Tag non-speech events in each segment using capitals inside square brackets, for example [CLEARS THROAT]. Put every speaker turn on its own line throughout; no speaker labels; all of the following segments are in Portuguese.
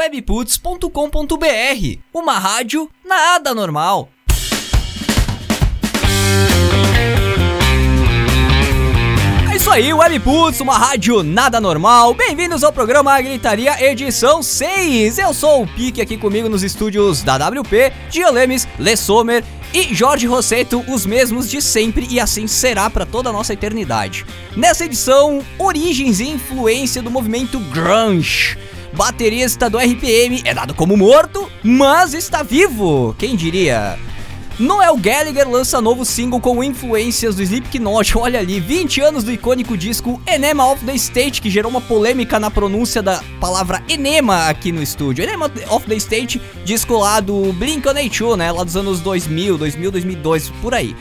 webputs.com.br, uma rádio nada normal. É isso aí, Webputs, uma rádio nada normal. Bem-vindos ao programa Gritaria edição 6. Eu sou o Pique aqui comigo nos estúdios da WP, Dia Lemes, Le Sommer e Jorge Rosseto, os mesmos de sempre e assim será para toda a nossa eternidade. Nessa edição, origens e influência do movimento grunge. Baterista do RPM é dado como morto, mas está vivo. Quem diria? Noel Gallagher lança novo single com influências do Slipknot. [LAUGHS] Olha ali, 20 anos do icônico disco Enema of the State, que gerou uma polêmica na pronúncia da palavra enema aqui no estúdio. Enema of the State, disco lá do Blink-182, né? Lá dos anos 2000, 2000, 2002, por aí.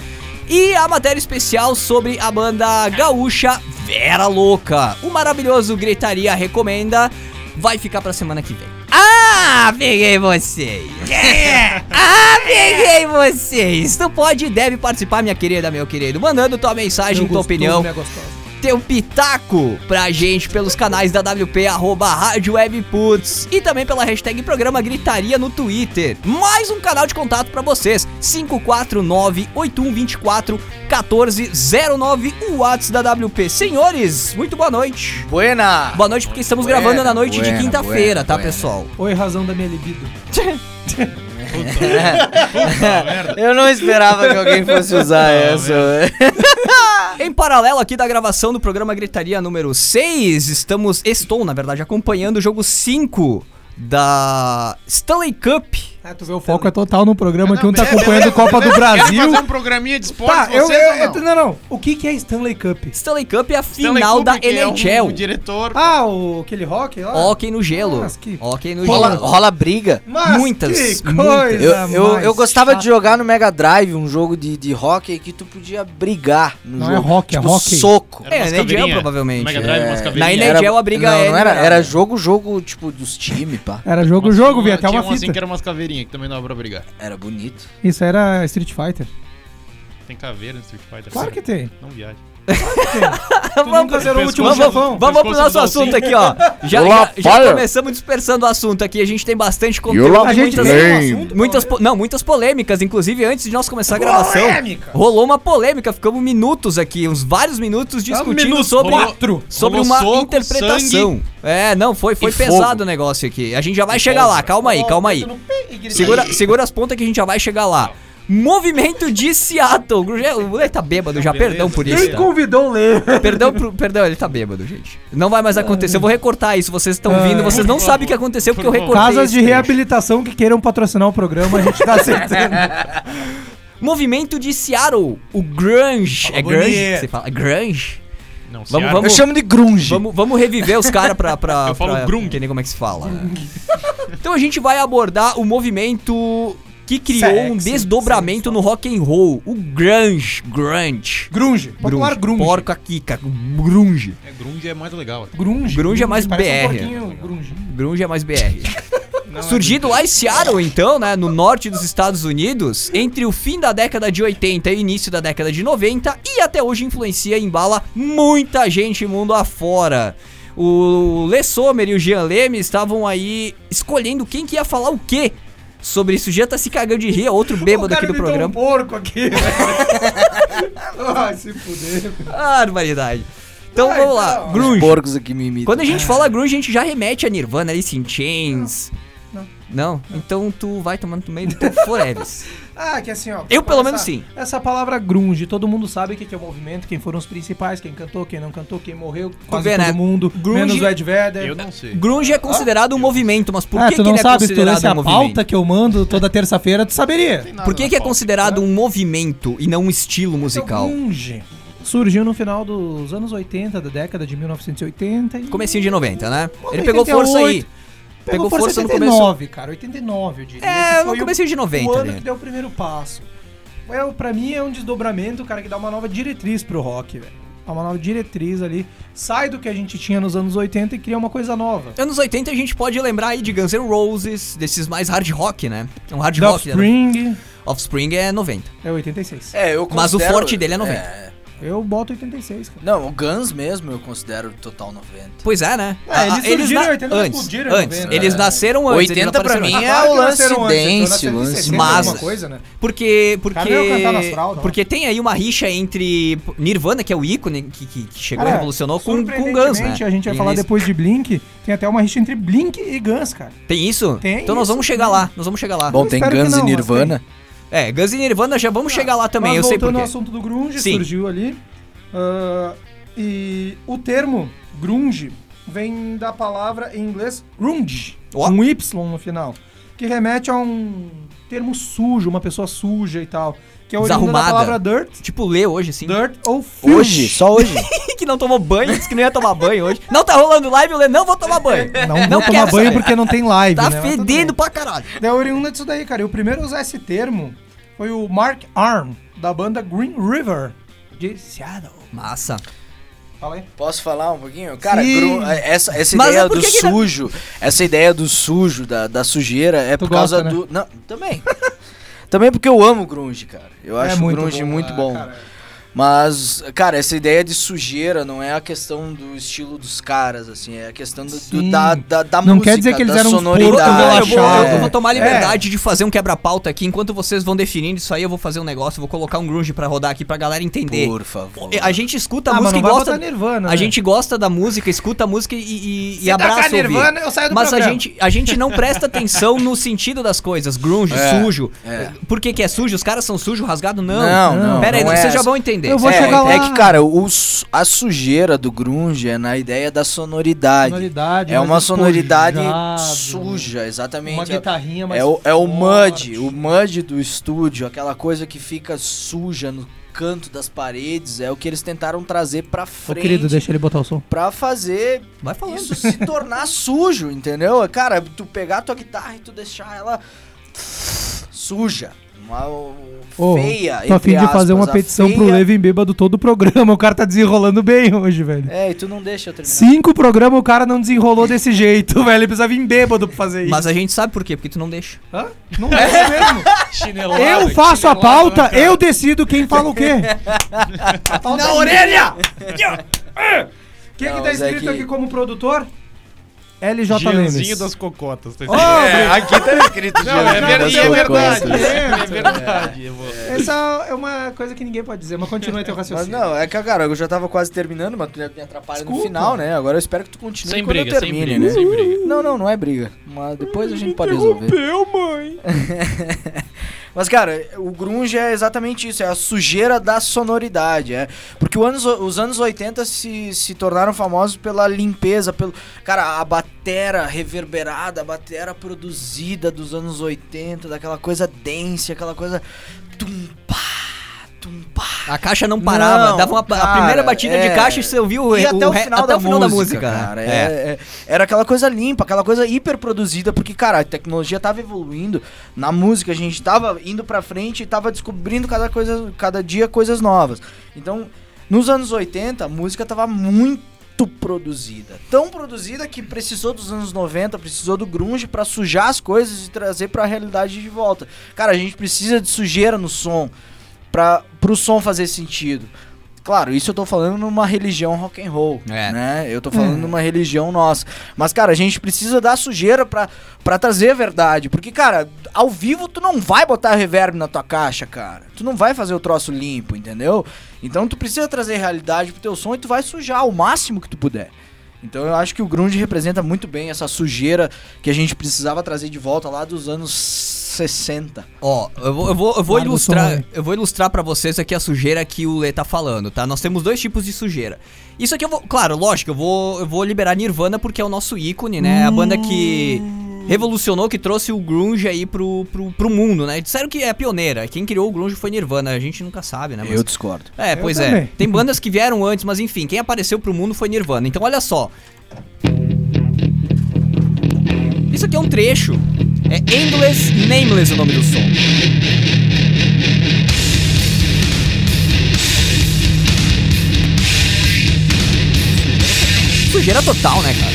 E a matéria especial sobre a banda gaúcha Vera Louca. O maravilhoso Gritaria recomenda. Vai ficar pra semana que vem. Ah, peguei vocês! [LAUGHS] ah, peguei vocês! Tu pode e deve participar, minha querida, meu querido, mandando tua mensagem, tua opinião, teu pitaco pra gente pelos canais da WP, arroba Rádio Webputs e também pela hashtag Programa Gritaria no Twitter. Mais um canal de contato pra vocês, 549-8124-1409, o WhatsApp da WP. Senhores, muito boa noite.
Buena!
Boa noite porque estamos
Buena,
gravando na noite
buena,
de quinta-feira, tá,
buena.
pessoal?
Oi, razão da minha libido. [LAUGHS]
Eu não esperava que alguém fosse usar essa.
Em paralelo aqui da gravação do programa Gritaria número 6, estamos, estou, na verdade, acompanhando o jogo 5 da Stanley Cup.
Ah, tu vê, o foco é total no programa que
Não,
um tá
beleza,
acompanhando Copa do Brasil.
fazer um programinha de esporte
Tá, eu,
vocês
eu, eu- não, não. O que que é Stanley Cup?
Stanley Cup é a
Stanley
final da
Kubrick é
NHL.
um diretor.
Ah, o, aquele rock lá?
Hockey no gelo.
Mas que-
Hockey no
Rola,
gelo.
rola briga.
Mas
muitas,
que
muitas.
coisa
Eu, eu,
mais
eu gostava de jogar no Mega Drive um jogo de, de hockey que tu podia brigar no
Não
jogo.
é hockey, é
tipo,
hockey.
soco.
É,
umas
NHL
caveirinha.
provavelmente.
Mega Drive, umas
É,
caveirinhas.
Na
Era-
NHL a briga
não,
é
não era,
liberada.
era jogo, jogo, tipo, dos times, pá.
Era jogo, jogo, vi até
tinha
uma
um assim
fita.
que era umas caveirinhas, que também dava pra brigar.
Era bonito.
Isso era Street Fighter.
Tem caveira no Street Fighter.
Claro que tem.
Não viaja. [LAUGHS]
Nunca zerou o último
pescoço-
chefão.
Vamos pro nosso assunto aqui, ó. [LAUGHS] Já, já, já começamos dispersando o assunto aqui. A gente tem bastante conteúdo.
A gente
muitas, muitas, não, muitas polêmicas. Inclusive, antes de nós começar a gravação,
Polêmica.
rolou uma polêmica. Ficamos minutos aqui, uns vários minutos discutindo
minutos,
sobre,
quatro.
sobre
Rolou
uma
soco,
interpretação. É, não, foi, foi
E
pesado
fogo.
o negócio aqui. A gente já vai chegar lá. Calma aí, calma aí. Segura, segura as pontas que a gente já vai chegar lá. Movimento de Seattle. O moleque tá bêbado já,
Beleza,
perdão por isso.
Quem
tá?
convidou o Lê?
Perdão, pro- perdão, ele tá bêbado, gente. Não vai mais acontecer. Eu vou recortar isso. Vocês estão
Ah.
vindo, vocês não sabem o que aconteceu porque eu
Por
recortei.
Casas de reabilitação que queiram patrocinar o programa, a gente tá aceitando. [LAUGHS]
Movimento de Seattle. O grunge.
Fala
é grunge?
bonito.
que Você fala? É grunge?
Não,
Vamos-
Seattle-
vamos-
Eu chamo de grunge.
Vamos, vamos reviver os caras pra, pra, [LAUGHS]
Eu falo
pra
grunge.
entender como é que se fala. então a gente vai abordar o movimento que criou um
Sexy,
desdobramento no rock and roll. O grunge. Grunge.
Grunge. Popular grunge.
Porca Kika. Grunge.
É, grunge é mais legal. até.
Grunge.
Grunge é mais
um
BR.
porquinho grunge.
Grunge é mais BR. [LAUGHS]
Não, [LAUGHS]
Surgido lá em Seattle, então, né, no norte dos Estados Unidos, entre o fim da década de 80 e o início da década de 90, e até hoje influencia e embala muita gente mundo afora. O Le Sommer e o Jean Leme estavam aí escolhendo quem que ia falar o quê sobre isso. O Jean tá se cagando de rir, é outro bêbado aqui do programa.
um porco aqui, velho. [LAUGHS] Ai, se fuder.
Barbaridade. Então
Ai,
vamos lá,
não.
grunge.
Porcos aqui me imitam.
Quando a gente fala grunge, a gente já remete a Nirvana, Alice in Chains.
Não.
Não? Então tu vai tomando no meio do teu Foreves. [LAUGHS]
Ah, que assim, ó.
Eu, pelo
essa-
menos, sim.
Essa palavra grunge, todo mundo sabe o que que é o movimento, quem foram os principais, quem cantou, quem não cantou, quem morreu, quase
vê,
todo
né?
mundo,
Grunge-
menos o Ed Vedder.
Eu não sei.
Grunge é considerado um movimento, mas por
ah,
que,
tu
que
não
ele é
sabe, tu
considerado
lesse
um
a
movimento?
pauta que eu mando toda [LAUGHS] terça-feira, tu saberia.
Por que, que é considerado um movimento e não um estilo musical?
Então, grunge surgiu no final dos anos 80, da década de 1980. E...
Comecinho de 90, né? Ele
88,
pegou força aí.
Pegou,
Pegou força no
89, cara, 89, eu diria.
É, no
foi o-
comecinho de 90
O ano
ali.
que deu o primeiro passo. É, pra mim é um desdobramento, cara, que dá uma nova diretriz pro rock, velho. Dá uma nova diretriz ali. Sai do que a gente tinha nos anos 80 e cria uma coisa nova.
Anos 80 a gente pode lembrar aí de Guns N' Roses, desses mais hard rock, né? É um hard
The
rock. né?
Offspring
Offspring é 90.
é 86.
É, eu
Mas o
considero-
forte dele é 90.
É,
Eu boto 86, cara.
Não, o Guns mesmo eu considero total 90.
Pois é, né?
É, eles surgiram em 80, mas
antes,
explodiram em
antes.
90,
Eles
é.
nasceram antes. eles
80 pra mim é o lance
então
dance,
em
o lance
60,
Mas-
alguma coisa, né?
Porque, porque,
fraldas,
porque tem aí uma rixa entre Nirvana, que é o ícone que, que, que chegou e
Cara,
revolucionou, com, com Guns, né?
A gente vai falar
Eles-
depois de Blink. Tem até uma rixa entre Blink e Guns, cara.
Tem isso?
Tem
então nós
isso,
vamos chegar
tem.
lá, nós vamos chegar lá.
Bom,
Eu
tem Guns
não,
e Nirvana.
É, Guns e Nirvana já vamos chegar lá também, eu sei
voltando
por
ao
quê.
assunto do grunge,
Sim.
surgiu ali. ah, e o termo grunge vem da palavra em inglês grunge, com Y no final, que remete a um termo sujo, uma pessoa suja e tal, que é oriunda da palavra dirt,
Tipo, lê hoje, sim.
dirt ou filth.
Hoje, só hoje. [LAUGHS]
que não tomou banho, disse que não ia tomar banho hoje. Não tá rolando live, eu lê, não vou tomar banho.
Não, vou
Não
tomar
quero
banho
saber.
porque não tem live,
Tá
né?
Fedendo pra caralho.
É oriunda disso daí, cara. E o primeiro a usar esse termo foi o Mark Arm, da banda Green River, de Seattle.
Massa.
Fala aí.
Posso falar um pouquinho? Cara, gru- essa, essa
Mas
ideia
é
do
que que não-
sujo, essa ideia do sujo, da, da sujeira, é
Tu
por causa
gosta, né?
do. Não, também. Também porque eu amo grunge, cara. Eu
É
acho o
muito
grunge
bom,
muito
é,
bom.
cara.
Mas, cara, essa ideia de sujeira não é a questão do estilo dos caras, assim, é a questão do, do- da, da, da
Não
música,
quer dizer que eles
da
eram uns porcos
Eu vou,
sonoridade.
eu, vou,
relaxado.
eu vou tomar a
É.
liberdade de fazer um quebra-pauta aqui. Enquanto vocês vão definindo isso aí, eu vou fazer um negócio. Vou colocar um grunge pra rodar aqui pra galera entender.
Por favor.
A gente escuta a
Ah, mas
música
não
e gosta.
Nirvana,
A
né?
gente gosta da música, escuta a música e, e, e
Se
abraça.
Nirvana, eu saio do
Mas a
programa.
gente, a gente não presta atenção no sentido das coisas. Grunge,
É,
sujo.
é.
Por que, que é sujo? Os caras são sujos, rasgado? Não.
Não, não,
Pera aí,
não é
vocês já
essa.
vão entender.
Eu vou
é,
chegar lá.
é que, cara, a sujeira do grunge é na ideia da sonoridade.
Sonoridade,
é uma sonoridade suja, exatamente.
Uma
É-
guitarrinha mais
É o, é o mud, o mud do estúdio, aquela coisa que fica suja no canto das paredes, é o que eles tentaram trazer pra
Ô,
frente
querido, deixa ele botar o som.
pra fazer
Vai falando.
isso se tornar [LAUGHS] sujo, entendeu? Cara, tu pegar tua guitarra e tu deixar ela suja, uma
Ô,
feia,
Tô a fim de fazer uma
aspas, a
petição pro
feia-
Levin Bêbado todo o programa. [LAUGHS] O cara tá desenrolando bem hoje, velho.
É, e tu não deixa eu terminar.
Cinco programas o cara não desenrolou desse jeito, [LAUGHS] velho. Ele precisa vir bêbado pra fazer isso.
Mas a gente sabe por quê, porque tu não deixa.
Hã? Não é mesmo.
Chinelada,
Eu faço a pauta, eu decido quem fala o quê. [LAUGHS] Na orelha! Quem que tá
é
escrito
que-
aqui como produtor? LJ
Gianzinho
Lemes.
das cocotas. Tá
Ô,
É, aqui tá escrito
Não, é,
Gianni
ver-
das
e é verdade. É verdade. vou-
Essa é uma coisa que ninguém pode dizer, mas continua teu
Mas
raciocínio.
não, é que, cara, eu já tava quase terminando, mas tu me atrapalha no
Desculpa.
final, né? Agora eu espero que tu continue
Sem
quando
briga,
eu
sem
termine,
briga,
né?
sem briga.
Não, não, não é briga. Mas depois a gente pode resolver.
Interrompeu, mãe. [LAUGHS]
Mas, cara, o grunge é exatamente isso, é a sujeira da sonoridade, é. Porque anos, os anos 80 se, se tornaram famosos pela limpeza, pelo... Cara, a batera reverberada, a batera produzida dos anos 80, daquela coisa dense, aquela coisa... Tum, pá, tum, pá.
A caixa não parava,
Não,
dava uma, a
cara,
primeira batida de
é.
caixa e você ouviu o,
E até o
re-
final,
até
da,
o final
música,
da música, né?
cara. É, é- era aquela coisa limpa, aquela coisa hiper produzida, porque, cara, a tecnologia tava evoluindo, na música a gente tava indo pra frente e tava descobrindo cada, coisa, cada dia coisas novas. Então, nos anos 80, a música tava muito produzida. Tão produzida que precisou dos anos 90, precisou do grunge pra sujar as coisas e trazer pra realidade de volta. Cara, a gente precisa de sujeira no som para pro som fazer sentido. Claro, isso eu tô falando numa religião rock and roll,
É.
né? Eu tô falando numa religião nossa. Mas, cara, a gente precisa da sujeira pra, pra trazer a verdade. Porque, cara, ao vivo tu não vai botar reverb na tua caixa, cara. Tu não vai fazer o troço limpo, entendeu? Então tu precisa trazer realidade pro teu som e tu vai sujar o máximo que tu puder. Então eu acho que o grunge representa muito bem essa sujeira que a gente precisava trazer de volta lá dos anos 60.
Ó, eu vou, eu vou, eu vou ilustrar, eu vou ilustrar para vocês aqui a sujeira que o Lê tá falando, tá? Nós temos dois tipos de sujeira. Isso aqui eu vou, claro, lógico, eu vou, eu vou liberar Nirvana porque é o nosso ícone, né? A banda que revolucionou, que trouxe o grunge aí pro, pro, pro mundo, né? Disseram que é pioneira. Quem criou o grunge foi Nirvana, a gente nunca sabe, né? Mas-
Eu discordo.
É,
Eu
pois é.
também.
Tem bandas que vieram antes, mas enfim, quem apareceu pro mundo foi Nirvana. Então olha só. Isso aqui é um trecho. É Endless Nameless o nome do som. Sujeira total, né, cara?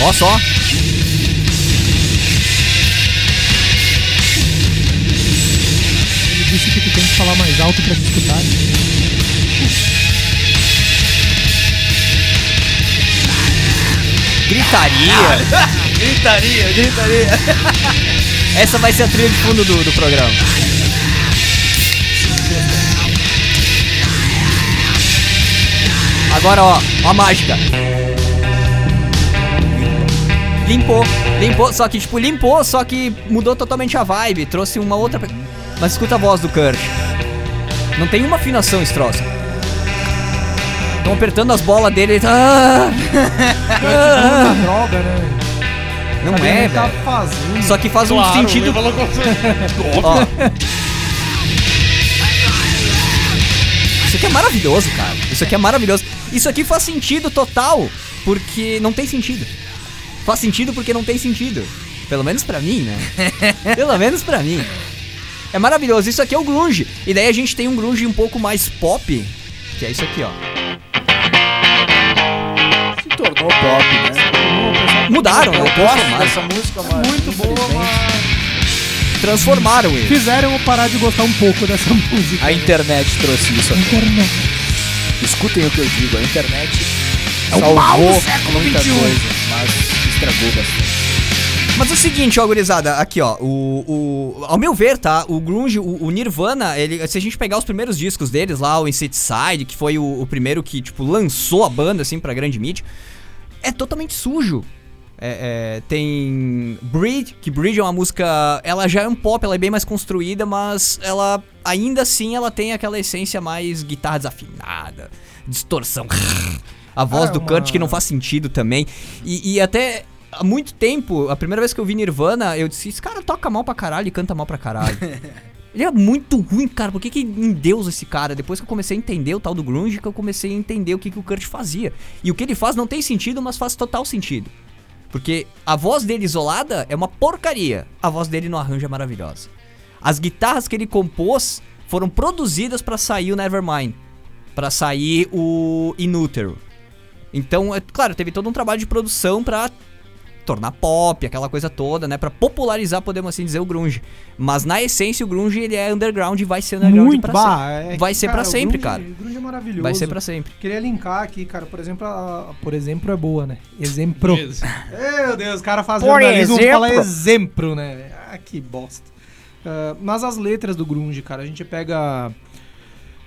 Ó só.
Ele disse que tem que falar mais alto pra escutar.
Gritaria. [LAUGHS]
Gritaria, gritaria.
Essa vai ser a trilha de fundo do, do programa. Agora, ó, ó a mágica. Limpou, limpou, só que, tipo, limpou, só que mudou totalmente a vibe, trouxe uma outra. Mas escuta a voz do Kurt. Não tem uma afinação esse troço. Estão apertando as bolas dele, ele tá. Ah! [LAUGHS]
Muita droga, né?
Não
Cadê
é,
tá
velho.
fazendo?
Só que faz um
Claro,
sentido.
ele falou com- [LAUGHS]
Ó. Isso aqui é maravilhoso, cara. Isso aqui é maravilhoso. Isso aqui faz sentido total, porque não tem sentido. Faz sentido porque não tem sentido. Pelo menos pra mim, né? [LAUGHS] Pelo menos pra mim. É maravilhoso. Isso aqui é o grunge. E daí a gente tem um grunge um pouco mais pop, que é isso aqui, ó.
Tornou pop, né?
Mudaram, né?
Eu gosto
Transformaram.
dessa música, mas
Muito boa, mas
Transformaram ele.
fizeram eu parar de gostar um pouco dessa música.
a internet trouxe isso.
Internet.
Escutem o que eu digo, a internet
É o
salvou
mal do século
muita
XXI.
coisa, mas estragou bastante.
Mas é o seguinte, ó, gurizada, aqui, ó, o, o, ao meu ver, tá, o grunge, o, o Nirvana, ele, se a gente pegar os primeiros discos deles lá, o Insecticide, que foi o, o primeiro que, tipo, lançou a banda, assim, pra grande mídia, é totalmente sujo. É, é, tem Breed, que Breed é uma música, ela já é um pop, ela é bem mais construída, mas ela, ainda assim, ela tem aquela essência mais guitarra desafinada, distorção, a voz
É
do
uma-
Kurt que não faz sentido também, e, e até há muito tempo, a primeira vez que eu vi Nirvana, eu disse, esse cara toca mal pra caralho e canta mal pra caralho. [LAUGHS] Ele é muito ruim, cara. Por que, que em Deus esse cara? Depois que eu comecei a entender o tal do grunge, que eu comecei a entender o que, que o Kurt fazia. E o que ele faz não tem sentido, mas faz total sentido. Porque a voz dele isolada é uma porcaria. A voz dele no arranjo é maravilhosa. As guitarras que ele compôs foram produzidas pra sair o Nevermind, Pra sair o Inútero. Então, é claro, teve todo um trabalho de produção pra tornar pop, aquela coisa toda, né, Pra popularizar, podemos assim dizer, o grunge. Mas na essência o grunge ele é underground e vai ser underground
Muito,
pra
bah,
sempre.
é
vai ser pra
cara, o
sempre,
grunge-
cara.
O grunge é maravilhoso.
Vai ser pra sempre.
Queria linkar aqui, cara, por exemplo, a, por exemplo é boa, né? Exemplo. Meu Deus, o cara faz jornalismo,
exemplo.
fala exemplo, né? Ah, que bosta. Ah, mas as letras do grunge, cara, a gente pega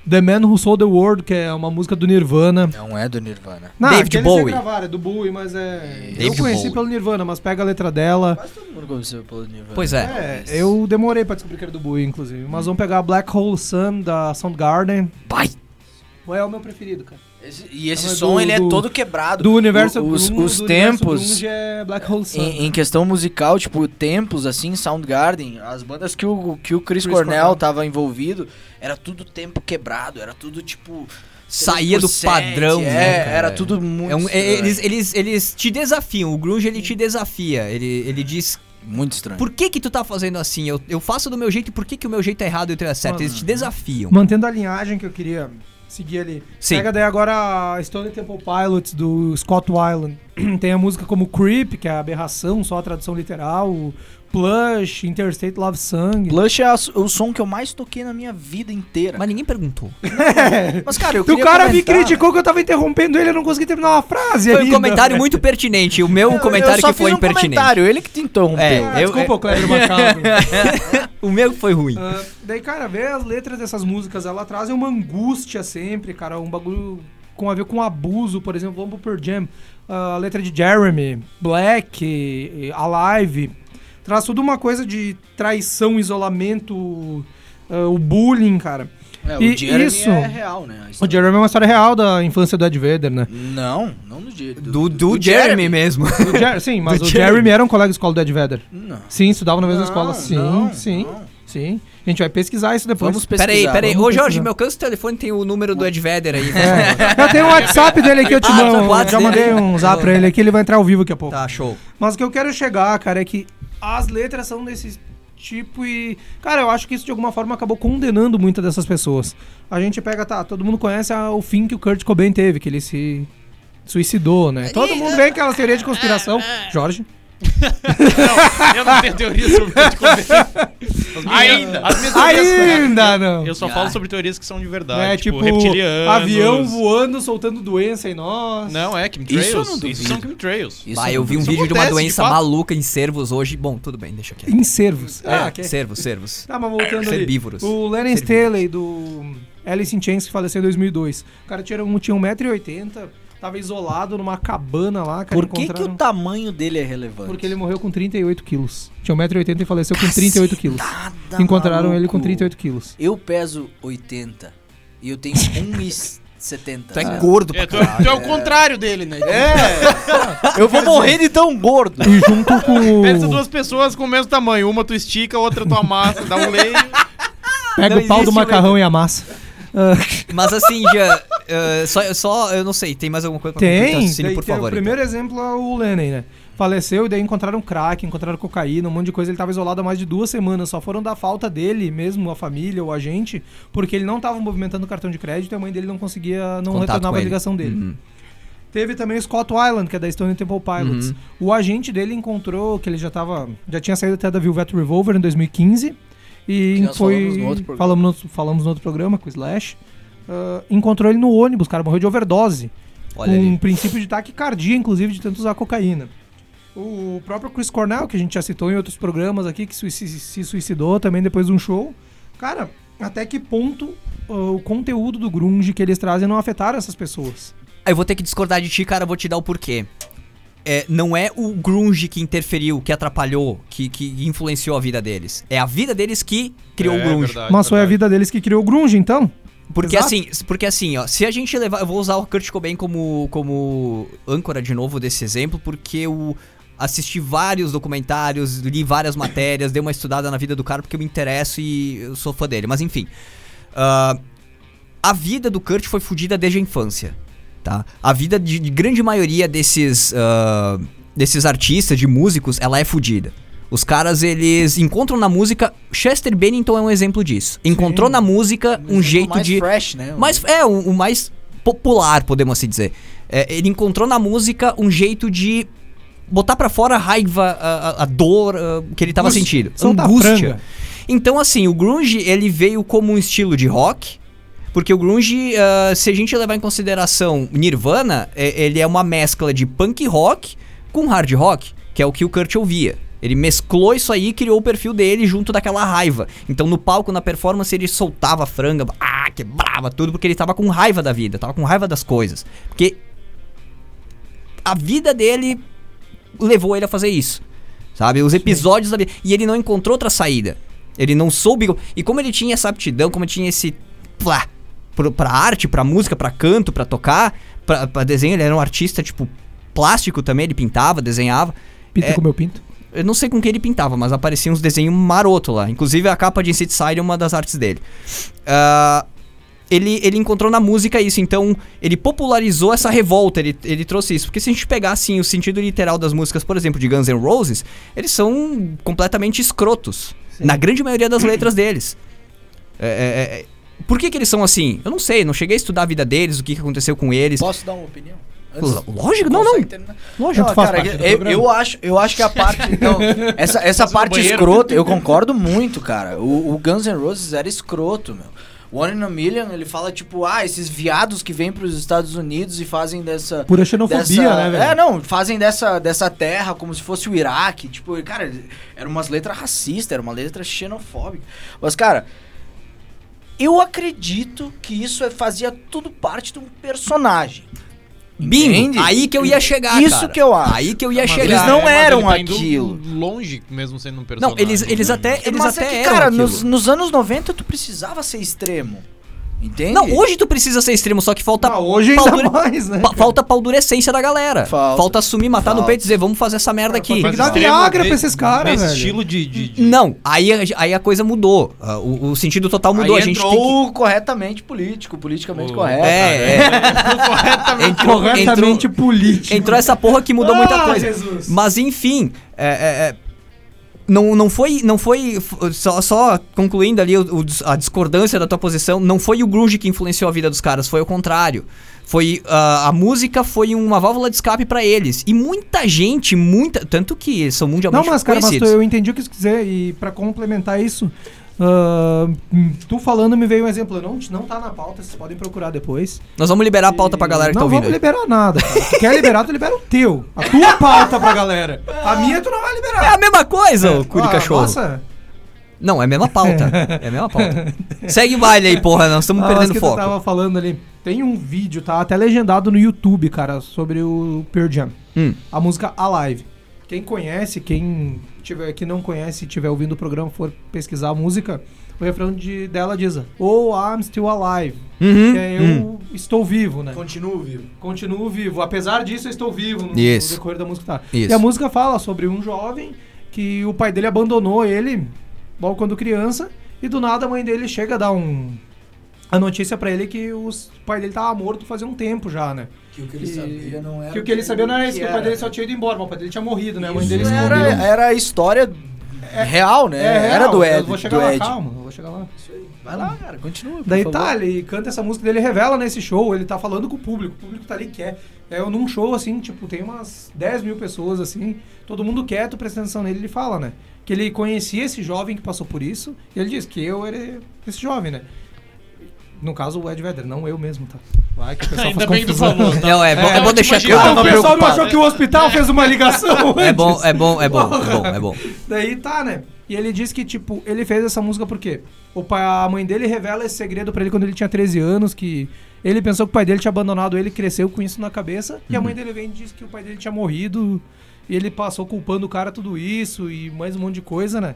The Man Who Sold the World, que é uma música do Nirvana.
Não é do Nirvana.
Não,
David
aqueles
Bowie.
regravaram, é do Bowie, mas é... eu
David
conheci
Bowie.
pelo Nirvana, mas pega a letra dela.
Quase todo mundo conheceu pelo Nirvana.
Pois é.
É, eu demorei pra descobrir que era do Bowie, inclusive. Mas vamos pegar Black Hole Sun, da Soundgarden.
Vai!
É o meu preferido, cara.
Esse- e esse
Não, é
som,
do-
ele é
do-
todo quebrado.
Do universo
O- os, os
do
tempos...
é Black Hole Sun.
Em, em questão musical, tipo, tempos, assim, Soundgarden, as bandas que o, que o Chris,
Chris
Cornell,
Cornell.
tava envolvido, era tudo tempo quebrado, era tudo, tipo...
Saía do
3%,
padrão,
é,
né, cara?
era tudo muito...
É um- é-
estranho.
eles, eles, eles te desafiam, o grunge ele te desafia. Ele, ele diz,
Muito estranho.
por que que tu tá fazendo assim? Eu, eu faço do meu jeito e por que que o meu jeito é errado e o teu é certo? Eles te desafiam.
Mantendo a linhagem que eu queria seguir ali.
Sim.
Pega daí agora a Stone Temple Pilots do Scott Weiland. [CLEARS THROAT] Tem a música como Creep, que é a aberração, só a tradução literal. o Plush, Interstate Love Song.
Blush é a- o som que eu mais toquei na minha vida inteira.
Mas ninguém perguntou. [LAUGHS]
Mas, cara, eu
o cara me
comentar-
criticou que eu tava interrompendo ele, eu não consegui terminar uma frase
Foi um
ainda,
comentário
velho.
muito pertinente. O meu
Eu-
comentário
eu só
que foi
um
impertinente.
comentário, ele que te interrompeu.
É,
Ah,
eu-
desculpa,
eu-
o Kleber [LAUGHS] Macabro.
O meu foi ruim.
Ah, daí, cara, ver as letras dessas músicas, ela trazem uma angústia sempre, cara, um bagulho com a ver com abuso, por exemplo, vamos pro Pearl Jam, ah, a letra de Jeremy, Black, Alive, traz tudo uma coisa de traição, isolamento, ah, o bullying, cara.
É, o
E
Jeremy
isso-
é real, né?
O Jeremy é uma história real da infância do Ed Vedder, né?
Não, não do, Je-
Do, do, Jeremy mesmo.
O Jer- [LAUGHS] sim, mas
Do
o
Jeremy.
Jeremy era um colega de escola do Ed Vedder.
Não.
Sim, estudava na mesma
Não,
escola. Sim,
não,
sim,
não.
sim. A gente vai pesquisar isso depois.
Vamos pesquisar.
Peraí, peraí.
vamos
Ô, Jorge,
pesquisar.
meu canso de telefone tem o número do Ed Vedder aí.
É. Eu tenho o WhatsApp dele aqui, eu te
Ah,
mando.
tá,
já mandei um zap pra ele aqui, ele vai entrar ao vivo daqui a pouco.
Tá, show.
Mas o que eu quero chegar, cara, é que as letras são desse tipo e. Cara, eu acho que isso de alguma forma acabou condenando muitas dessas pessoas. A gente pega, tá, todo mundo conhece a- o fim que o Kurt Cobain teve, que ele se suicidou, né? Todo mundo vê aquela teoria de conspiração. Jorge.
Não, eu não tenho teoria sobre. As
Ainda.
As minhas teorias-
Ainda não.
Eu só falo sobre teorias que são de verdade.
É,
tipo,
tipo, avião voando, soltando doença em nós.
Não, é chemtrails.
Isso eu não
Isso, são chemtrails.
Isso
Ah, eu vi um vídeo de uma
acontece, de
doença
fato.
maluca em cervos hoje. Bom, tudo bem, deixa quieto.
Em servos.
É,
ok.
cervos, cervos.
Tá, mas voltando ali.
Herbívoros.
O Lennon. Staley, do Alice in Chains, que faleceu em 2002. O cara tinha, um, tinha 1,80m, tava isolado numa cabana lá, cara.
Por que, que
encontraram-
o tamanho dele é relevante?
Porque ele morreu com 38 quilos. Tinha 1,80m e faleceu com 38 quilos. Encontraram ele
maluco.
com 38 quilos.
Eu peso 80 e eu tenho [LAUGHS] 1,70.
Tu é gordo pra
É, tu,
caralho.
tu é o contrário dele, né? [LAUGHS]
Eu vou morrer de tão gordo.
E junto com
Pensa duas pessoas com o mesmo tamanho. Uma tu estica, a outra tu amassa, dá um leio.
Pega
Não
o pau do macarrão e amassa. [LAUGHS]
Mas assim, já. eh, só, só, eu não sei, tem mais alguma coisa pra
tem,
raciocínio,
tem,
por
tem
favor?
o primeiro exemplo é o Lennon, né? Faleceu e daí encontraram crack, encontraram cocaína, um monte de coisa. Ele tava isolado há mais de duas semanas. Só foram da falta dele mesmo, a família, o agente, porque ele não tava movimentando o cartão de crédito e a mãe dele não conseguia, não
Contato
retornava a ligação dele.
Uhum.
Teve também o Scott Weiland, que é da Stone Temple Pilots.
Uhum.
O agente dele encontrou que ele já tava. Já tinha saído até da Velvet Revolver em 2015. E foi.
falamos no outro programa.
falamos, no, falamos no outro programa com o Slash. Ah, encontrou ele no ônibus, cara, morreu de overdose.
Olha
com um
ali.
princípio de taquicardia, inclusive, de tanto usar cocaína. O próprio Chris Cornell, que a gente já citou em outros programas aqui, que se suicidou também depois de um show. Cara, até que ponto ah, o conteúdo do grunge que eles trazem não afetaram essas pessoas?
Eu vou ter que discordar de ti, cara, vou te dar o porquê. É, não é o grunge que interferiu, que atrapalhou, que, que influenciou a vida deles. É a vida deles que criou
É,
o grunge.
verdade,
Mas foi a vida deles que criou o grunge, então?
Porque
Exato.
assim, porque assim, ó, se a gente levar, eu vou usar o Kurt Cobain como como âncora de novo desse exemplo, porque eu assisti vários documentários, li várias matérias, dei uma estudada na vida do cara porque eu me interesso e eu sou fã dele, mas enfim. Ah, a vida do Kurt foi fodida desde a infância, tá? A vida de, de grande maioria desses ah, desses artistas, de músicos, ela é fodida. Os caras, eles encontram na música. Chester Bennington é um exemplo disso. Encontrou na música um jeito
mais
de.
fresh, né?
Mas é, o, o mais popular, podemos assim dizer. É, ele encontrou na música um jeito de botar pra fora a raiva, a, a- dor a, que ele tava
Angústia.
sentindo. Angústia. Então, assim, o grunge, ele veio como um estilo de rock, porque o grunge, ah, se a gente levar em consideração Nirvana, é- ele é uma mescla de punk rock com hard rock, que é o que o Kurt ouvia. Ele mesclou isso aí e criou o perfil dele junto daquela raiva. Então no palco, na performance, ele soltava franga, ah, quebrava tudo, porque ele tava com raiva da vida, tava com raiva das coisas. Porque a vida dele levou ele a fazer isso. Sabe? Os episódios da vida. E ele não encontrou outra saída. Ele não soube. E como ele tinha essa aptidão, como ele tinha esse. Plá, pra arte, pra música, pra canto, pra tocar, pra, pra desenho, ele era um artista, tipo, plástico também, ele pintava, desenhava.
Pinta
É.
com meu pinto.
Eu não sei com que ele pintava, mas apareciam uns desenhos maroto lá. Inclusive a capa de Inside Side é uma das artes dele. Ah, ele, ele encontrou na música isso, então ele popularizou essa revolta, ele, ele trouxe isso. Porque se a gente pegar assim o sentido literal das músicas, por exemplo, de Guns N' Roses, eles são completamente escrotos. Na grande maioria das letras deles. É, é, é, por que, que eles são assim? Eu não sei, não cheguei a estudar a vida deles, o que, que aconteceu com eles.
Posso dar uma opinião?
Lógico, não, não.
Terminar?
Lógico
Não, cara, eu, eu acho, eu acho que a parte. Não, [LAUGHS] essa essa parte escrota, eu concordo muito, cara. O, o Guns N' Roses era escroto, meu. One in a Million, ele fala, tipo, ah, esses viados que vêm pros Estados Unidos e fazem dessa.
Pura xenofobia,
dessa-
né, velho?
É, não, fazem dessa, dessa terra como se fosse o Iraque. Tipo, cara, eram umas letras racistas, era uma letra xenofóbica. Mas, cara, eu acredito que isso é- fazia tudo parte de um personagem.
Bingo!
Entende?
Aí que eu ia chegar,
Isso
cara.
que eu acho.
Aí que eu ia
Mas
chegar.
Eles não
mas
eram
ele tá
aquilo.
Longe, mesmo sendo um
Não,
personagem.
eles, eles
né?
até, eles
Mas
até
é que,
eram
cara, nos, nos anos 90 tu precisava ser extremo. Entende?
Não, hoje tu precisa ser extremo, só que falta.
Ah, hoje ainda mais, né?
pa- falta paldurecência da galera.
Falta.
Falta, assumir, matar no
Falta.
peito e dizer, vamos fazer essa merda aqui.
Tem que dar Viagra pra esses caras, velho.
estilo de... de, de-
Não, aí, a- aí a coisa mudou. Ah, O, o sentido total mudou.
Aí
a gente
entrou
tem que.
corretamente político, politicamente
O-
correto.
É, é.
Corretamente.
Entrou,
Corretamente
entrou,
político.
entrou essa porra que mudou muita
Ah,
coisa.
Jesus.
Mas enfim, é, é, é, não, não foi. Não foi. Só, só concluindo ali o- o a discordância da tua posição, não foi o Grunge que influenciou a vida dos caras, foi o contrário. Foi. ah, a música foi uma válvula de escape pra eles. E muita gente, muita. Tanto que são
Não,
mundialmente
mas cara, mas tu- eu entendi o que você quiser e pra complementar isso, hum, tu falando me veio um exemplo, eu não, não tá na pauta, vocês podem procurar depois.
Nós vamos liberar a pauta pra galera que
não
tá ouvindo.
vamos
aí.
liberar nada, cara. Tu quer liberar, tu libera o teu. A tua [LAUGHS] pauta pra galera. A minha tu não vai liberar.
É a mesma coisa, o cu de
Ah,
cachorro.
Nossa,
Não, é a mesma pauta. é a mesma pauta. [LAUGHS] Segue o baile aí, porra, nós estamos
Ah,
perdendo
que
foco.
tu tava falando ali. Tem um vídeo, tá até legendado no YouTube, cara, sobre o Pearl Jam.
Hum.
A música Alive. Quem conhece, quem tiver, que não conhece e tiver ouvindo o programa for pesquisar a música, o refrão de, dela diz: Oh, I'm still alive.
Uhum,
Que é eu
hum.
estou vivo, né?
Continuo vivo.
Continuo vivo. Apesar disso, eu estou vivo no,
Isso.
no decorrer da música. Tá.
Isso.
E a música fala sobre um jovem que o pai dele abandonou ele logo quando criança e do nada a mãe dele chega a dar um a notícia pra ele que os- o pai dele tava morto fazia um tempo já, né?
Que o que ele
Que-
sabia não era.
Que o que ele sabia não era isso, que, o pai dele só tinha ido embora, mas o pai dele tinha morrido, né? A mãe
Isso
dele
era, era a história real, né?
É,
era do
real,
Ed.
Eu vou chegar
do
lá,
Ed.
calma, eu vou chegar lá.
Vai lá, cara, continua. favor.
tá, ele canta essa música dele, revela nesse show, ele tá falando com o público, o público tá ali quer. É num show assim, tipo, tem umas 10 mil pessoas assim, todo mundo quieto, prestando atenção nele, ele fala, né? Que ele conhecia esse jovem que passou por isso, e ele diz que eu era esse jovem, né? No caso, o Ed Vedder, não eu mesmo, tá? Vai que o pessoal
Ainda
faz
bem que tu falou. tá?
Não, é bom, é,
É,
bom
eu
deixar claro.
o pessoal não achou que o hospital fez uma ligação [LAUGHS]
É bom,
antes.
é bom, é bom, é bom, é bom, é bom.
Daí tá, né? E ele diz que, tipo, ele fez essa música porque o pai, a mãe dele revela esse segredo pra ele quando ele tinha 13 anos, que ele pensou que o pai dele tinha abandonado ele, cresceu com isso na cabeça, e a mãe dele vem e diz que o pai dele tinha morrido, e ele passou culpando o cara tudo isso, e mais um monte de coisa, né?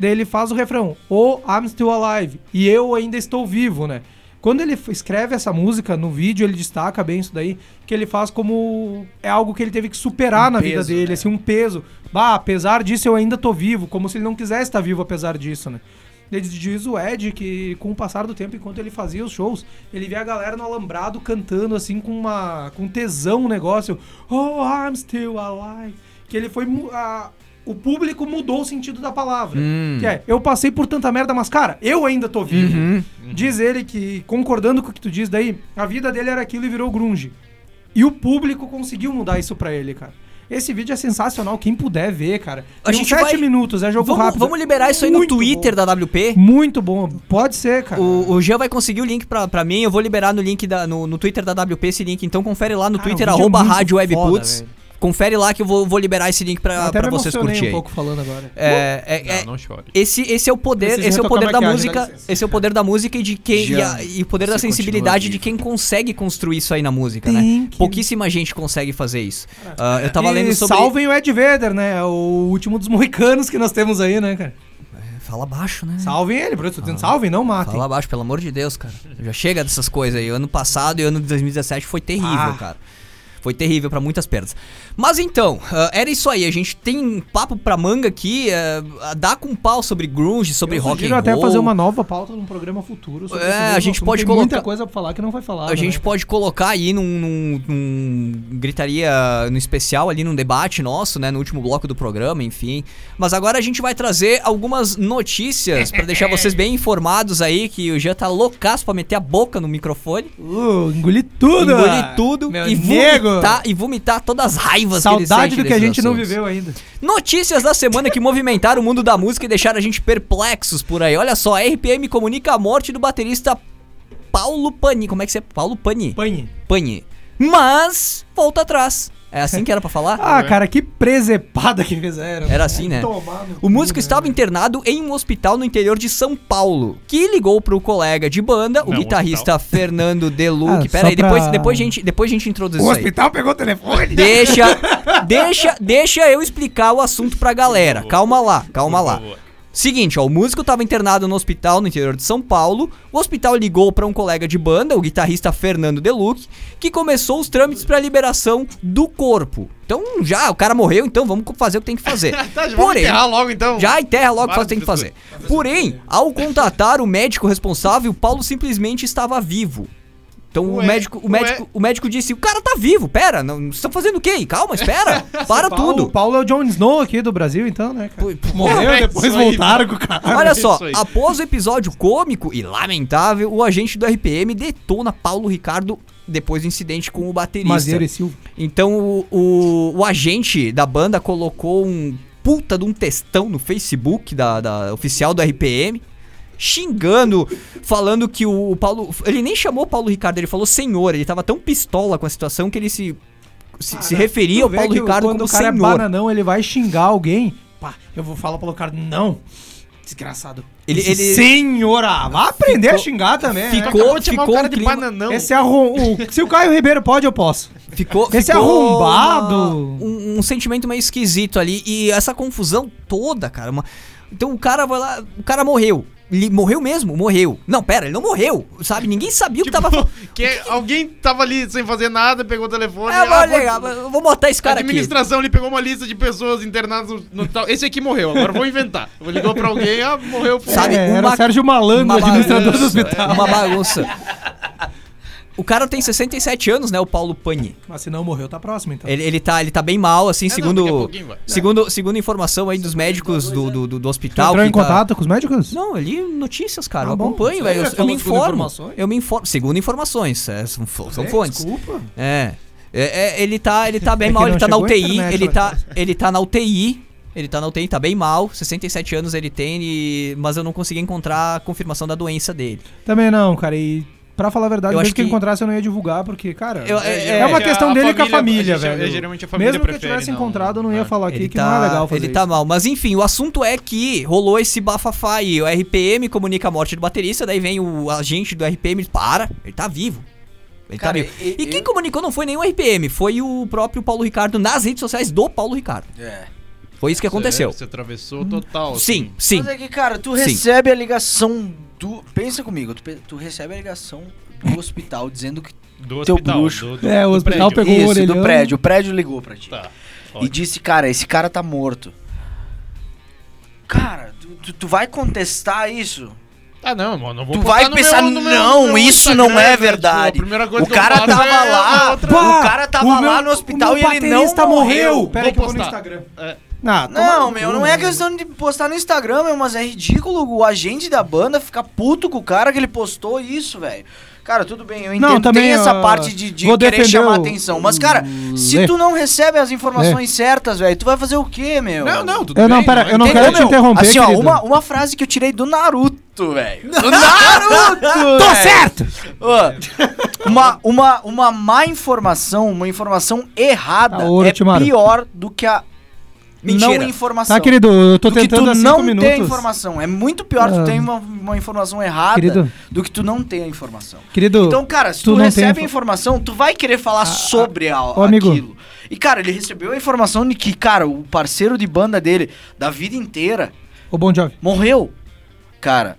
Daí ele faz o refrão, Oh, I'm still alive, e eu ainda estou vivo, né? Quando ele escreve essa música, no vídeo ele destaca bem isso daí, que ele faz como é algo que ele teve que superar
Um
na vida
peso,
dele,
né?
assim, um peso. Bah, apesar disso eu ainda tô vivo, como se ele não quisesse estar vivo apesar disso, né? Ele diz o Ed que com o passar do tempo, enquanto ele fazia os shows, ele via a galera no alambrado cantando assim com uma com tesão o negócio. Oh, I'm still alive. Que ele foi a- o público mudou o sentido da palavra.
Hum.
Que é, eu passei por tanta merda, mas cara, eu ainda tô vivo.
Uhum.
Diz ele que, concordando com o que tu diz daí, a vida dele era aquilo e virou grunge. E o público conseguiu mudar isso pra ele, cara. Esse vídeo é sensacional, quem puder ver, cara.
A
Tem
gente
uns sete
vai-
minutos, é jogo
Vamos,
rápido.
vamos liberar isso aí no
Muito
Twitter
bom.
da WP.
Muito bom, pode ser, cara.
O, o Jean vai conseguir o link pra, pra mim, eu vou liberar no link da, no, no Twitter da WP esse link, então confere lá no
Cara,
Twitter,
é
arroba
muito
Rádio Webputs. Confere lá que eu vou, vou liberar esse link pra, pra vocês curtirem.
um pouco falando agora.
É, é, é-
Não, não chore.
esse, esse é o poder,
Preciso
esse é o poder da música, esse é o poder da música e de quem e, a- e o poder da sensibilidade de quem consegue construir isso aí na música, né?
Tem que-
Pouquíssima gente consegue fazer isso. Ah, eu tava
e
lendo sobre
salvem o Ed Vedder, né? O último dos mohicanos que nós temos aí, né, cara?
Fala baixo, né?
Salvem ele, por isso eu tô dizendo salvem, não matem.
Fala abaixo, pelo amor de Deus, cara. Já chega dessas coisas aí. Ano passado e ano de 2017 foi terrível,
Ah.
cara. Foi terrível pra muitas perdas. Mas então, ah, era isso aí. A gente tem um papo pra manga aqui. ah, dá com pau sobre grunge, sobre
eu
rock and
até
roll.
fazer uma nova pauta num programa futuro. sobre
É, a gente
assunto.
pode
Tem
colocar-
muita coisa pra falar que não foi falado.
A gente
né?
pode colocar aí num, num- num gritaria no especial ali num debate nosso, né, no último bloco do programa, enfim. Mas agora a gente vai trazer algumas notícias pra deixar [LAUGHS] vocês bem informados aí que o Jean tá loucaço pra meter a boca no microfone,
Uh, engoli tudo!
engolir tudo
Meu
e
nego!
vomitar, e vomitar todas as raivas que ele
Saudade
sente
do que a gente não
assuntos.
viveu ainda.
Notícias da semana que movimentaram o mundo da música e deixaram a gente perplexos por aí. Olha só, a RPM comunica a morte do baterista Paulo Pani. Como é que você é? Paulo Pani.
Panhe.
Pani. Mas volta atrás. É assim que era pra falar? [LAUGHS]
Ah, cara, que presepada que fizeram.
Era assim, né? O músico
cu,
estava
né?
internado em um hospital no interior de São Paulo, que ligou pro colega de banda, o
Não,
guitarrista Fernando Deluque.
Ah,
Pera aí,
pra-
depois, depois, a gente, depois a gente introduz
O
isso aí.
hospital pegou o telefone.
Deixa, [LAUGHS] deixa, deixa eu explicar o assunto pra galera. Calma lá, calma
Por
lá. Seguinte, ó, o músico estava internado no hospital no interior de São Paulo. O hospital ligou para um colega de banda, o guitarrista Fernando Deluque, que começou os trâmites para liberação do corpo. Então, já, o cara morreu, então vamos fazer o que tem que fazer. [LAUGHS]
Tá, já vamos enterrar logo então.
Já enterra logo o que tem que fazer. Porém, ao contatar o médico responsável, Paulo simplesmente estava vivo. Então o médico, o
ué.
médico, o médico disse: "O cara tá vivo, pera, não, vocês estão fazendo o quê? Calma, espera. [LAUGHS] Para
Paulo,
tudo".
O Paulo é o Jon Snow aqui do Brasil, então, né, cara?
Pô,
Morreu,
É
depois
aí,
voltaram com o cara.
Olha
É
só, após o episódio cômico e lamentável, o agente do RPM detona Paulo Ricardo depois do incidente com o baterista.
Mazieiro e Silva.
Então o, o, o agente da banda colocou um puta de um textão no Facebook da, da oficial do RPM, xingando, falando que o, o Paulo. Ele nem chamou o Paulo Ricardo, ele falou senhor. Ele tava tão pistola com a situação que ele se, se, se referia ao Paulo Ricardo
quando
como
o cara é
senhor.
bananão, ele vai xingar alguém. Pá, eu vou falar pro Ricardo, não. Desgraçado.
Ele- ele-
Senhora, vai aprender a
Ficou-
xingar também. né,
ficou-
chamar
ficou
o cara
um
de
clima-
bananão.
Esse arrom... o- [LAUGHS] Se o Caio Ribeiro pode, eu posso.
Ficou,
Esse
ficou
arrombado.
uma- um, um sentimento meio esquisito ali. E essa confusão toda, cara. uma- Então o cara vai lá. O cara morreu. Ele morreu mesmo? Morreu. Não, pera, ele não morreu. Sabe? Ninguém sabia o que tava.
Tipo, [LAUGHS] que alguém tava ali sem fazer nada, pegou o telefone.
É,
ah,
vou,
vou-
ligar, eu vou botar esse
A
cara aqui.
administração ele pegou uma lista de pessoas internadas no, no tal. Esse aqui morreu, agora eu vou inventar. Eu ligou pra alguém, ah, morreu.
Sabe,
É, era
uma-
o Sérgio Malandro,
uma
administrador do
bagunça,
hospital.
Uma bagunça. O cara tem 67 anos, né? O Paulo Pani.
Mas se não morreu, tá próximo, então.
Ele, ele, tá, ele tá bem mal, assim,
É, não,
segundo.
vai.
segundo, segundo informação aí dos médicos do, do, do, do
Tu
hospital.
entrou em
tá-
contato com os médicos?
Não, eu li notícias, cara.
Ah,
eu
bom.
acompanho, velho. Eu, eu me informo. Eu me informo. Segundo informações. é, são,
É,
fontes.
Desculpa.
É. É, é, ele tá, ele tá [LAUGHS] bem
É que
mal, ele
não
tá na
chegou a
UTI,
internet
ele tá, [LAUGHS] ele tá na UTI. Ele tá na UTI, tá bem mal. 67 anos ele tem, e- mas eu não consegui encontrar a confirmação da doença dele.
Também não, cara. E pra falar a verdade,
Eu
mesmo
acho
que eu
que-
encontrasse, eu não ia divulgar, porque, cara.
Eu-
é,
é-
é uma
é,
questão
a
dele com a
família-
família,
é,
velho.
geralmente a família
mesmo que eu
prefere
tivesse
não-
encontrado, eu não ia falar aqui
Ele
que
tá,
não é legal fazer
ele
isso.
tá mal. Mas enfim, o assunto é que rolou esse bafafá aí. O RPM comunica a morte do baterista, daí vem o agente do RPM e para, ele tá vivo. Ele
Cara,
tá vivo.
e-
E, quem
eu-
comunicou não foi nem o RPM, foi o próprio Paulo Ricardo nas redes sociais do Paulo Ricardo.
É.
Foi isso que aconteceu.
Você, você atravessou total.
Sim,
assim.
sim.
Mas é que, cara, tu
Sim.
recebe a ligação do. Pensa comigo, tu, tu recebe a ligação do hospital dizendo que.
Do
Teu
hospital.
bruxo.
Do, do,
É, o
do
hospital
prédio.
pegou o
Isso, do
orelhão.
prédio. O prédio ligou pra ti.
Tá.
E disse, cara, esse cara tá morto. Cara, tu, tu, tu vai contestar isso?
Ah, não, mano. Não vou
Tu vai pensar,
meu-
não,
meu
isso não é verdade.
Tipo, a primeira coisa
O
que eu
cara tava
é
lá,
outra-
o cara tava
o
lá
meu-
no hospital
o
e ele não
morreu.
morreu.
Pera
Vou
aí que eu vou no. Instagram.
É.
Ah,
Não, meu,
cu,
não é questão de postar no Instagram, meu, mas é ridículo o agente da banda ficar puto com o cara que ele postou isso, velho. Cara, tudo bem, eu entendo,
também,
tem essa
ó,
parte de, de querer chamar
o-
atenção. Mas, cara, se
Lê.
tu não recebe as informações certas, velho, tu vai fazer o quê, meu?
Não, não, tudo
Eu não,
bem.
pera, eu não
Entendeu,
quero te
meu?
interromper,
Assim, ó,
querido.
uma, uma frase que eu tirei do Naruto, velho. Do Naruto!
Tô certo!
Uma, uma, uma má informação, uma informação errada
Tá,
é pior do que a
Mentira.
não informação.
Tá, querido, eu tô
do que
tentando
tu
há cinco
não ter
minutos.
a informação. É muito pior
Ah.
tu ter uma, uma informação errada
Querido.
do que tu não ter a informação.
Querido,
Então, cara, se
tu
tu,
não
recebe
tem
a
info-
informação, tu vai querer falar sobre a,
amigo.
aquilo. E, cara, ele recebeu a informação de que, cara, o parceiro de banda dele, da vida inteira,
ô Bon Jovi.
morreu. Cara,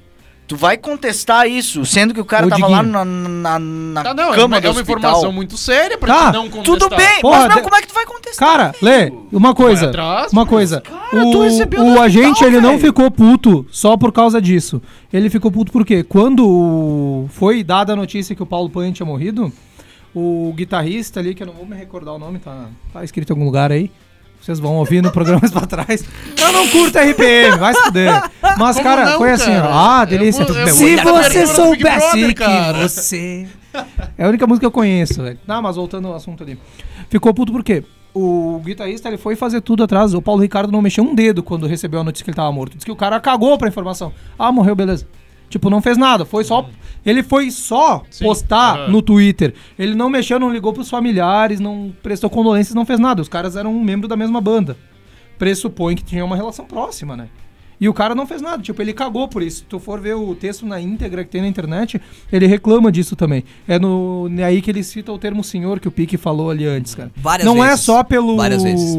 tu vai contestar isso, sendo que o cara
Ô,
tava
Diguinho.
lá na, na, na
Tá, não, é
cama
uma,
do
é uma
hospital.
informação muito séria pra
Tá,
te não contestar.
Tudo bem,
Porra,
mas
de-
como é que tu vai contestar?
Cara, Lê, uma coisa.
atrás,
uma coisa.
Cara, tu recebeu
o
no
o
hospital,
agente, ele não
velho.
ficou puto só por causa disso. Ele ficou puto porque quando foi dada a notícia que o Paulo Pan tinha morrido, o guitarrista ali, que eu não vou me recordar o nome, tá, tá escrito em algum lugar aí. Vocês vão ouvir no programa mais [LAUGHS] pra trás. Eu não curto RPM, vai se fuder. Mas,
Como
cara,
não,
foi assim,
cara?
ó. Ah, delícia.
mu- é
Se você soubesse que você... É a única música que eu conheço, velho. Não, mas voltando ao assunto ali. Ficou puto por quê? O guitarrista ele foi fazer tudo atrás. O Paulo Ricardo não mexeu um dedo quando recebeu a notícia que ele tava morto. Diz que o cara cagou pra informação. Ah, morreu, beleza. Tipo, não fez nada. Foi só. Ele foi só
Sim,
postar
aham.
no Twitter. Ele não mexeu, não ligou pros familiares, não prestou condolências, não fez nada. Os caras eram um membro da mesma banda. Pressupõe que tinha uma relação próxima, né? E o cara não fez nada, tipo, ele cagou por isso. Se tu for ver o texto na íntegra que tem na internet, ele reclama disso também. É no é aí que ele cita o termo senhor que o Pique falou ali antes, cara.
Várias
não é
vezes.
só pelo
Várias vezes.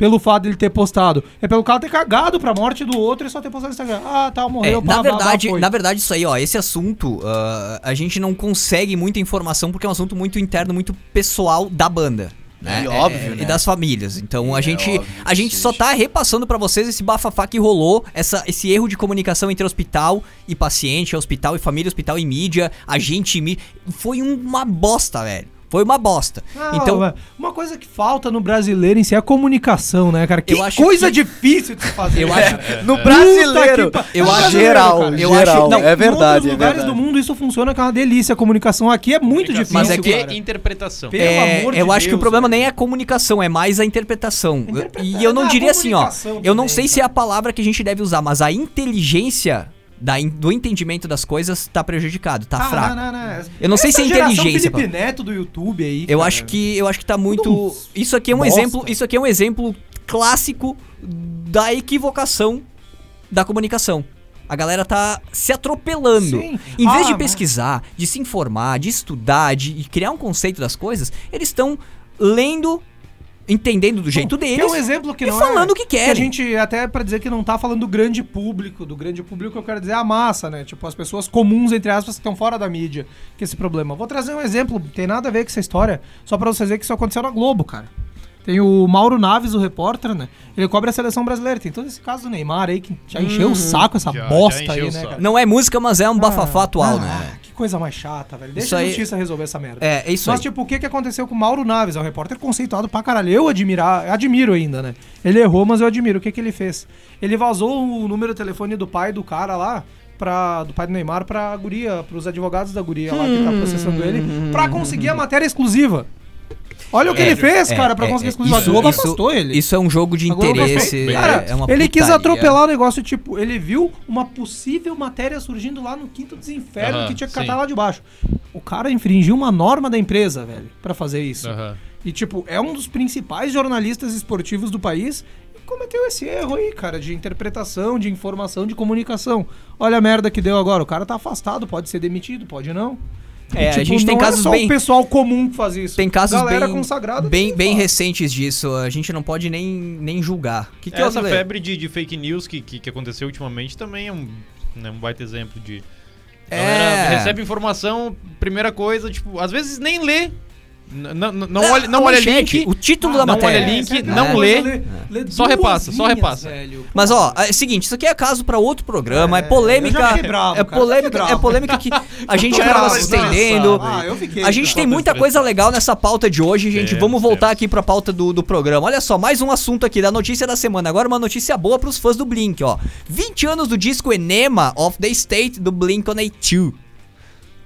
Pelo fato dele ter postado, é pelo cara ter cagado pra morte do outro e só ter postado no Instagram. Ah, tá,
É,
morreu,
na
blá, blá, blá,
verdade,
foi.
na verdade, isso aí, ó, esse assunto, ah, a gente não consegue muita informação porque é um assunto muito interno, muito pessoal da banda. né?
E óbvio,
É,
né?
E das famílias. Então a
É
gente
óbvio
a gente só tá repassando pra vocês esse bafafá que rolou, essa, esse erro de comunicação entre hospital e paciente, hospital e família, hospital e mídia, agente e mídia. Foi uma bosta, velho. Foi uma bosta.
Não,
então,
uma coisa que falta no brasileiro em si é a comunicação, né, cara? Que
Eu acho
coisa
que-
difícil de se fazer.
eu
cara. [LAUGHS]
acho
No
Puta
brasileiro.
pa-
eu
No
acho-
geral,
cara.
eu
geral.
acho- não,
é
Em
verdade,
outros
é
lugares
verdade.
do mundo isso funciona que é uma delícia. A comunicação aqui é muito difícil,
Mas é que-
cara.
interpretação.
Pelo
É,
amor de
eu acho que o
Deus,
problema
velho.
nem é a comunicação, é mais a interpretação.
Interpreta-
E eu não
Ah,
diria assim, ó. Eu não
também,
sei se é a palavra que a gente deve usar, mas a inteligência da in- do entendimento das coisas tá prejudicado, tá
Ah,
fraco.
não, não, não.
Eu não sei
Essa
se é inteligência,
Felipe Neto do YouTube aí.
Eu
cara.
acho que eu acho que tá muito. Isso aqui é um
bosta.
exemplo. Isso aqui é um exemplo clássico da equivocação da comunicação. A galera tá se atropelando.
Sim.
Em vez
Ah,
de pesquisar, de se informar, de estudar, de criar um conceito das coisas, eles estão lendo, entendendo do jeito
Que
deles
é um exemplo que
e
não
falando
é,
o que
Que a
querem.
gente, até pra dizer que não tá falando do grande público, do grande público eu quero dizer a massa, né? Tipo, as pessoas comuns, entre aspas, que estão fora da mídia, que esse problema. Vou trazer um exemplo, tem nada a ver com essa história, só pra vocês verem que isso aconteceu na Globo, cara. Tem o Mauro Naves, o repórter, né? Ele cobre a seleção brasileira. Tem todo esse caso do Neymar aí, que já encheu o saco essa
Já- já
bosta
encheu
aí, né, cara?
Não é música, mas é um bafafá atual,
Ah,
né?
Que coisa mais chata, velho. Deixa
Isso
a
aí-
justiça resolver essa merda.
É, é isso
Mas,
aí.
tipo, o que, que aconteceu com o Mauro Naves? É um repórter conceituado pra caralho. Eu admirar, admiro ainda, né? Ele errou, mas eu admiro. O que, que ele fez? Ele vazou o número de telefone do pai do cara lá, pra, do pai do Neymar, pra guria, pros advogados da guria lá que tá processando ele, pra conseguir a matéria exclusiva. Olha o que
É,
ele fez,
é,
cara, pra
é,
conseguir
é,
exclusiva.
isso-
a Globo
isso-
afastou ele.
Isso é um jogo de interesse. é-
Cara,
é, uma
ele quis
putaria.
atropelar o negócio, tipo, ele viu uma possível matéria surgindo lá no quinto dos infernos
Aham,
que tinha que
sim.
catar lá de baixo. O cara infringiu uma norma da empresa, velho, pra fazer isso.
Aham.
E, tipo, é um dos principais jornalistas esportivos do país e cometeu esse erro aí, cara, de interpretação, de informação, de comunicação. Olha a merda que deu agora. O cara tá afastado, pode ser demitido, pode não.
É,
E,
a gente tem
não
casos
é só
bem-
o pessoal comum que faz isso.
Tem casos
Galera
bem,
consagrada
bem,
que
bem recentes disso. A gente não pode nem, nem julgar. Que que
Essa
eu-
febre de, de fake news que, que, que aconteceu ultimamente também é um, né, um baita exemplo de. A
É.
galera recebe informação, primeira coisa, tipo, às vezes nem lê. Não, não, não olha, não
a
olha
manchete,
link.
O título
Ah,
da
não olha
matéria.
link,
sempre
não lê,
lê
só repassa, só repassa.
velho.
Mas ó, é o seguinte, isso aqui é caso pra outro programa, é,
É,
polêmica,
bravo,
é
cara, já
polêmica, é polêmica que a gente acaba se estendendo.
Ah, eu fiquei.
A gente tem muita coisa legal nessa pauta de hoje, gente. Vamos voltar aqui pra pauta do, do programa. Olha só, mais um assunto aqui da notícia da semana. Agora uma notícia boa pros fãs do Blink, ó. 20 anos do disco Enema of the State do Blink-182.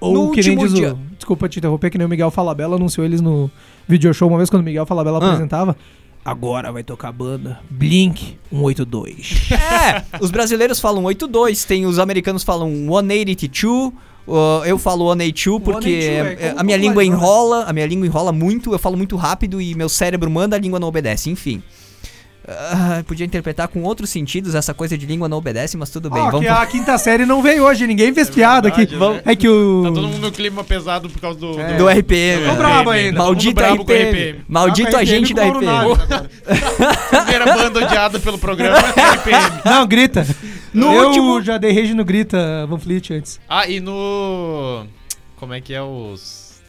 Ou que nem diz o,
dia.
Desculpa te interromper, que nem o Miguel Falabella anunciou eles no video show uma vez quando o Miguel Falabella
Ah.
apresentava. Agora vai tocar a banda Blink 182. [LAUGHS]
É, os brasileiros falam 82, tem os americanos falam 182. uh, eu falo 182 porque
182 é
é,
como
a minha língua
popularizar, né?
enrola, a minha língua enrola muito, eu falo muito rápido e meu cérebro manda, a língua não obedece, enfim. Ah, podia interpretar com outros sentidos essa coisa de língua não obedece, mas tudo bem.
Ó,
vamos
que a quinta série não veio hoje, ninguém fez piada aqui.
né?
É que o.
Tá todo mundo no clima pesado por causa do.
É.
do RPM.
Tô brabo ainda.
Maldito
Todo mundo brabo com
RPM.
RPM.
Maldito
Tá com
agente [LAUGHS] da RPM.
Primeira banda odiada pelo programa é RPM.
Não, grita.
No
eu
último-
já dei rage no Grita Van Fleet antes.
Ah, e no. Como é que é os.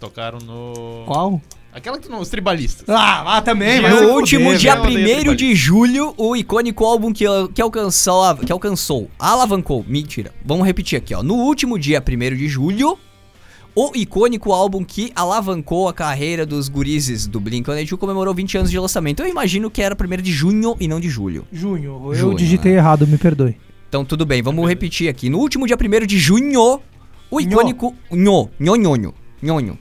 Tocaram no.
Qual?
Aquela que não. Os tribalistas.
Ah, ah também. Se
No último
velho.
dia
eu odeio
1
trabalho.
de julho, o icônico álbum que, que, alcançou, que alcançou, alavancou, mentira, vamos repetir aqui, ó. No último dia 1 de julho, o icônico álbum que alavancou a carreira dos gurizes do Blink-182 comemorou 20 anos de lançamento. Eu imagino que era 1 de junho e não de julho.
Junho. Eu
Junho,
digitei
né?
errado, me perdoe.
Então tudo bem, vamos repetir aqui. No último dia 1 de junho, o icônico. Nho, nho, nhonho, nhonho.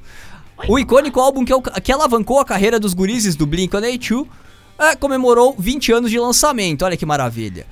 O icônico álbum que, que alavancou a carreira dos gurizes do Blink-182 é, comemorou 20 anos de lançamento. Olha que maravilha.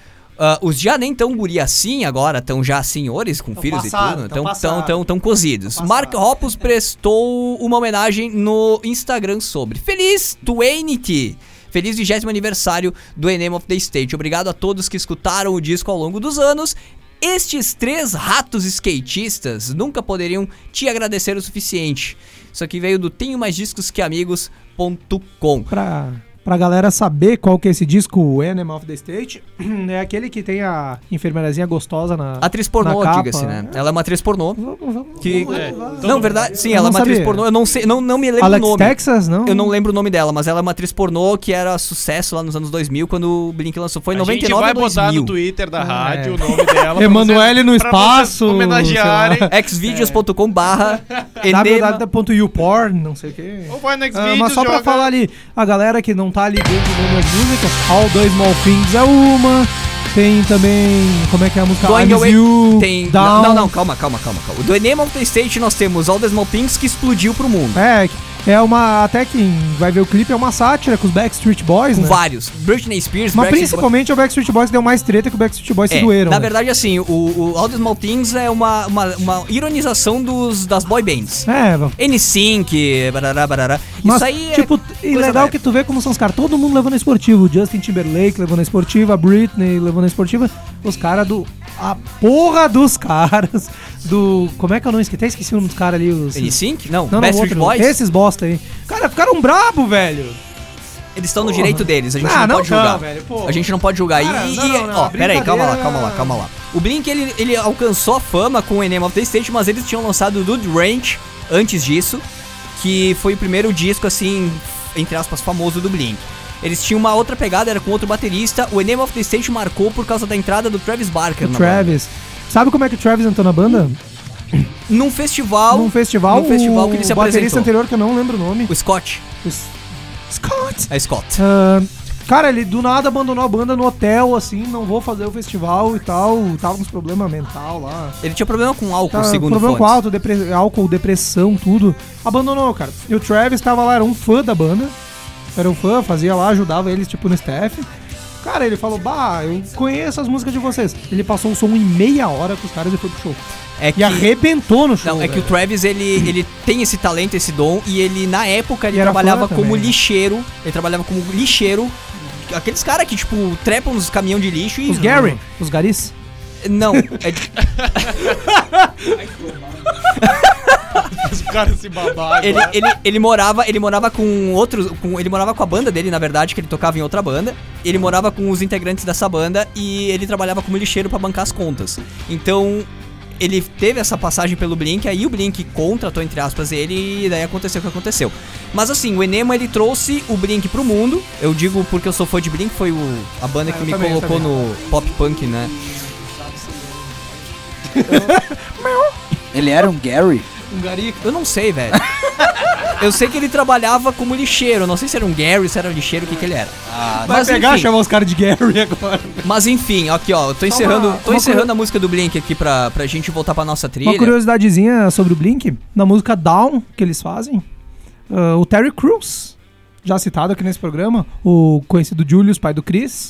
Ah, os já nem tão guri assim agora, estão já senhores com
Tão
filhos
passado,
e tudo,
tão
estão
passado.
tão, tão, tão cozidos.
Tão
Mark. Hoppus prestou uma homenagem no Instagram sobre Feliz 20 Feliz 20 aniversário do Enema of the State. Obrigado a todos que escutaram o disco ao longo dos anos. Estes três ratos skatistas nunca poderiam te agradecer o suficiente. Isso aqui veio do tenho mais discos que amigos.com.
Pra, Pra galera saber qual que é esse disco, o Enema of the State, [CLEARS THROAT] é aquele que tem a enfermeirazinha gostosa na.
Atriz pornô, diga-se, né? Ela é uma atriz pornô.
Vamos, vamos,
Que...
vamos,
É.
Não, verdade, sim, ela é uma atriz
sabia.
pornô. Eu não sei, não, não me lembro
Alex
o nome.
Texas, não?
Eu não lembro o nome dela, mas ela é uma atriz pornô que era sucesso lá nos anos 2000, quando o Blink lançou. Foi em
a gente
99
vai
ou
botar
2000.
no Twitter da
Ah,
rádio
é.
o nome dela.
Emanuele no espaço,
Homenagearem. [LAUGHS]
xvideos.com barra [LAUGHS]
www.youporn, não sei o que.
Ou vai no
Ah,
Xvideos,
mas só pra
joga-
falar ali, a galera que não tá ligando nas músicas, All the Small Things é uma. Tem também. Como é que é a música?
Going Away
You,
Tem...
Down.
Não, não, calma, calma, calma, calma. Do Enema of the State nós temos All the Small Things que explodiu pro mundo.
É, é uma. Até quem vai ver o clipe é uma sátira com os Backstreet Boys,
Com
né?
vários. Britney Spears,
Mas
Backstreet
principalmente o Backstreet Boys deu mais treta que o Backstreet Boys se
É,
doeram.
na
né?
verdade, assim, o, o All the Small Things é uma, uma, uma ironização dos, das boy bands.
É,
N5, barará, barará.
mas,
Isso aí
tipo,
é
e legal que tu vê como são os caras. Todo mundo levando a esportivo. O Justin Timberlake levando a esportiva, a Britney levando a esportiva. Os caras do. A porra dos caras do. Como é que eu não esqueci? Até esqueci o nome dos caras ali. Os,
N5? Não,
não, não, outro,
Boys.
Esses bosta aí. Cara, ficaram brabo, velho.
Eles estão no direito deles, a gente
Ah,
não,
não
pode
tão,
julgar.
velho.
A gente não pode julgar.
Cara,
e,
não,
e-
não, não,
ó, pera aí, calma lá, calma lá, calma lá. O Blink, ele, ele alcançou a fama com o Enema of the State, mas eles tinham lançado o Dude Ranch antes disso, que foi o primeiro disco, assim, entre aspas, famoso do Blink. Eles tinham uma outra pegada, era com outro baterista. O Enema of the State marcou por causa da entrada do Travis Barker
O Travis. Sabe como é que o Travis entrou na banda?
banda. Num festival.
Num festival,
num festival que ele se
o baterista
apresentou.
anterior, que eu não lembro o nome.
O Scott.
O S- Scott.
É Scott.
Ah, cara, ele do nada abandonou a banda no hotel, assim, não vou fazer o festival e tal. Tava com uns problemas mental lá.
Ele tinha problema com álcool,
Tá,
segundo
problema com
fontes.
álcool, depre- álcool, depressão, tudo. Abandonou, cara. E o Travis tava lá, era um fã da banda. Era um fã, fazia lá, ajudava eles, tipo, no staff. Cara, ele falou, bah, eu conheço as músicas de vocês. Ele passou o som em meia hora com os caras e foi pro show.
É que...
E arrebentou no show.
Não, é que o
velho.
Travis, ele, ele tem esse talento, esse dom, e ele, na época, ele trabalhava como lixeiro. Ele trabalhava como lixeiro. Aqueles caras que, tipo, trepam nos caminhão de lixo e.
Os Gary, os Garis.
Não, é [LAUGHS] [LAUGHS]
Os caras se babaram.
ele, ele, ele morava, ele morava com outros, com, ele morava com a banda dele, na verdade, que ele tocava em outra banda. Ele morava com os integrantes dessa banda e ele trabalhava como lixeiro pra bancar as contas. Então, ele teve essa passagem pelo Blink, aí o Blink contratou, entre aspas, ele e daí aconteceu o que aconteceu. Mas assim, o Enema, ele trouxe o Blink pro mundo. Eu digo porque eu sou fã de Blink, foi o, a banda
Ah,
que me
também,
colocou no pop punk, né?
Ele era um Gary?
Um Gari.
Eu não sei, velho. [LAUGHS] Eu sei que ele trabalhava como lixeiro. eu Não sei se era um Gary, se era lixeiro, o que que ele era.
Ah,
Vai
Mas
pegar e
enfim.
chamar os caras de Gary agora.
Mas enfim, aqui ó, eu tô encerrando,
uma-
tô
uma
encerrando
curio-
a música do Blink aqui pra, pra gente voltar pra nossa trilha.
Uma curiosidadezinha sobre o Blink, na música Down que eles fazem, ah, o Terry Crews, já citado aqui nesse programa, o conhecido Julius, pai do Chris,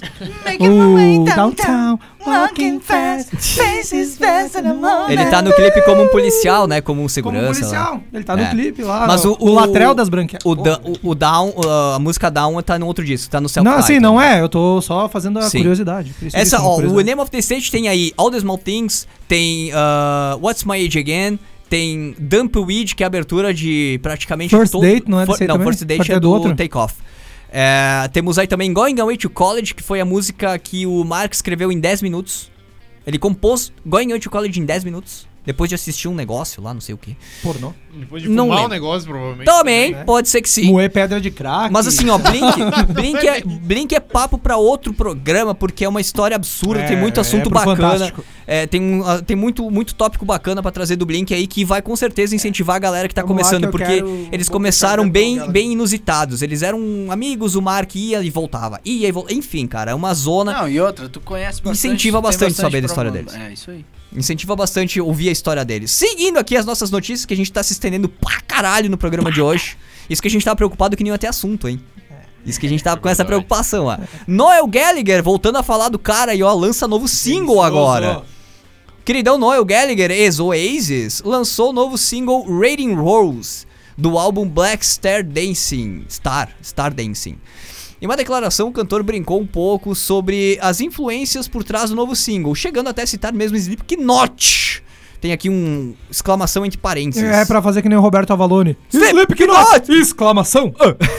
o Downtown, Walking Fast, Faces Fast in the morning.
Ele tá no clipe como um policial, né? Como um
Como
segurança. lá.
policial, ele tá no
É.
clipe lá,
Mas
no-
o- o-
Latrell das Branquelas.
O, da- o, o Down, uh, a música Down tá no outro disco, tá no Self
Não, assim, não é, eu tô só fazendo a
Sim.
curiosidade.
Essa, ó, o
curiosidade.
Name of the State tem aí All the Small Things, tem uh, What's My Age Again, tem Dumpweed, que é a abertura de praticamente
First Date, não é
For- Não,
também?
First Date é
do
do,
outro?
Take Off. É, temos aí também Going Away to College, que foi a música que o Mark escreveu em 10 minutos. Ele compôs Going Away to College em 10 minutos, depois de assistir um negócio lá, não sei o que.
Pornô.
Depois de
Não
fumar o
lembro.
negócio, provavelmente.
Também,
né?
pode ser que sim.
Moer pedra de crack.
Mas assim, ó, Blink, [LAUGHS] Blink, é, Blink é papo pra outro programa, porque é uma história absurda,
É,
tem muito assunto
é
bacana. É, tem um, ah, tem muito, muito tópico bacana pra trazer do Blink aí, que vai com certeza incentivar a galera que tá
Vamos
começando,
que
porque eles começaram bem,
galera.
bem inusitados. Eles eram amigos, o Mark ia e voltava. Ia e voltava. Enfim, cara, é uma zona.
Não, e outra, tu conhece bastante.
Incentiva
tem
bastante saber da história deles.
É, isso aí.
Incentiva bastante ouvir a história deles. Seguindo aqui as nossas notícias, que a gente tá se estendendo pra caralho no programa de hoje. [LAUGHS] Isso que a gente tava preocupado que nem ia ter assunto, hein? Isso que a gente tava com essa preocupação, ó. Noel Gallagher, voltando a falar do cara aí, ó, lança novo single agora. Queridão Noel Gallagher, ex-Oasis, lançou o novo single Rating Rose, do álbum Black Star Dancing. Star, Star Dancing. Em uma declaração, o cantor brincou um pouco sobre as influências por trás do novo single, chegando até a citar mesmo Slipknot. Tem aqui um exclamação entre parênteses.
É pra fazer que nem o Roberto Avalone.
Slipknot!
Exclamação!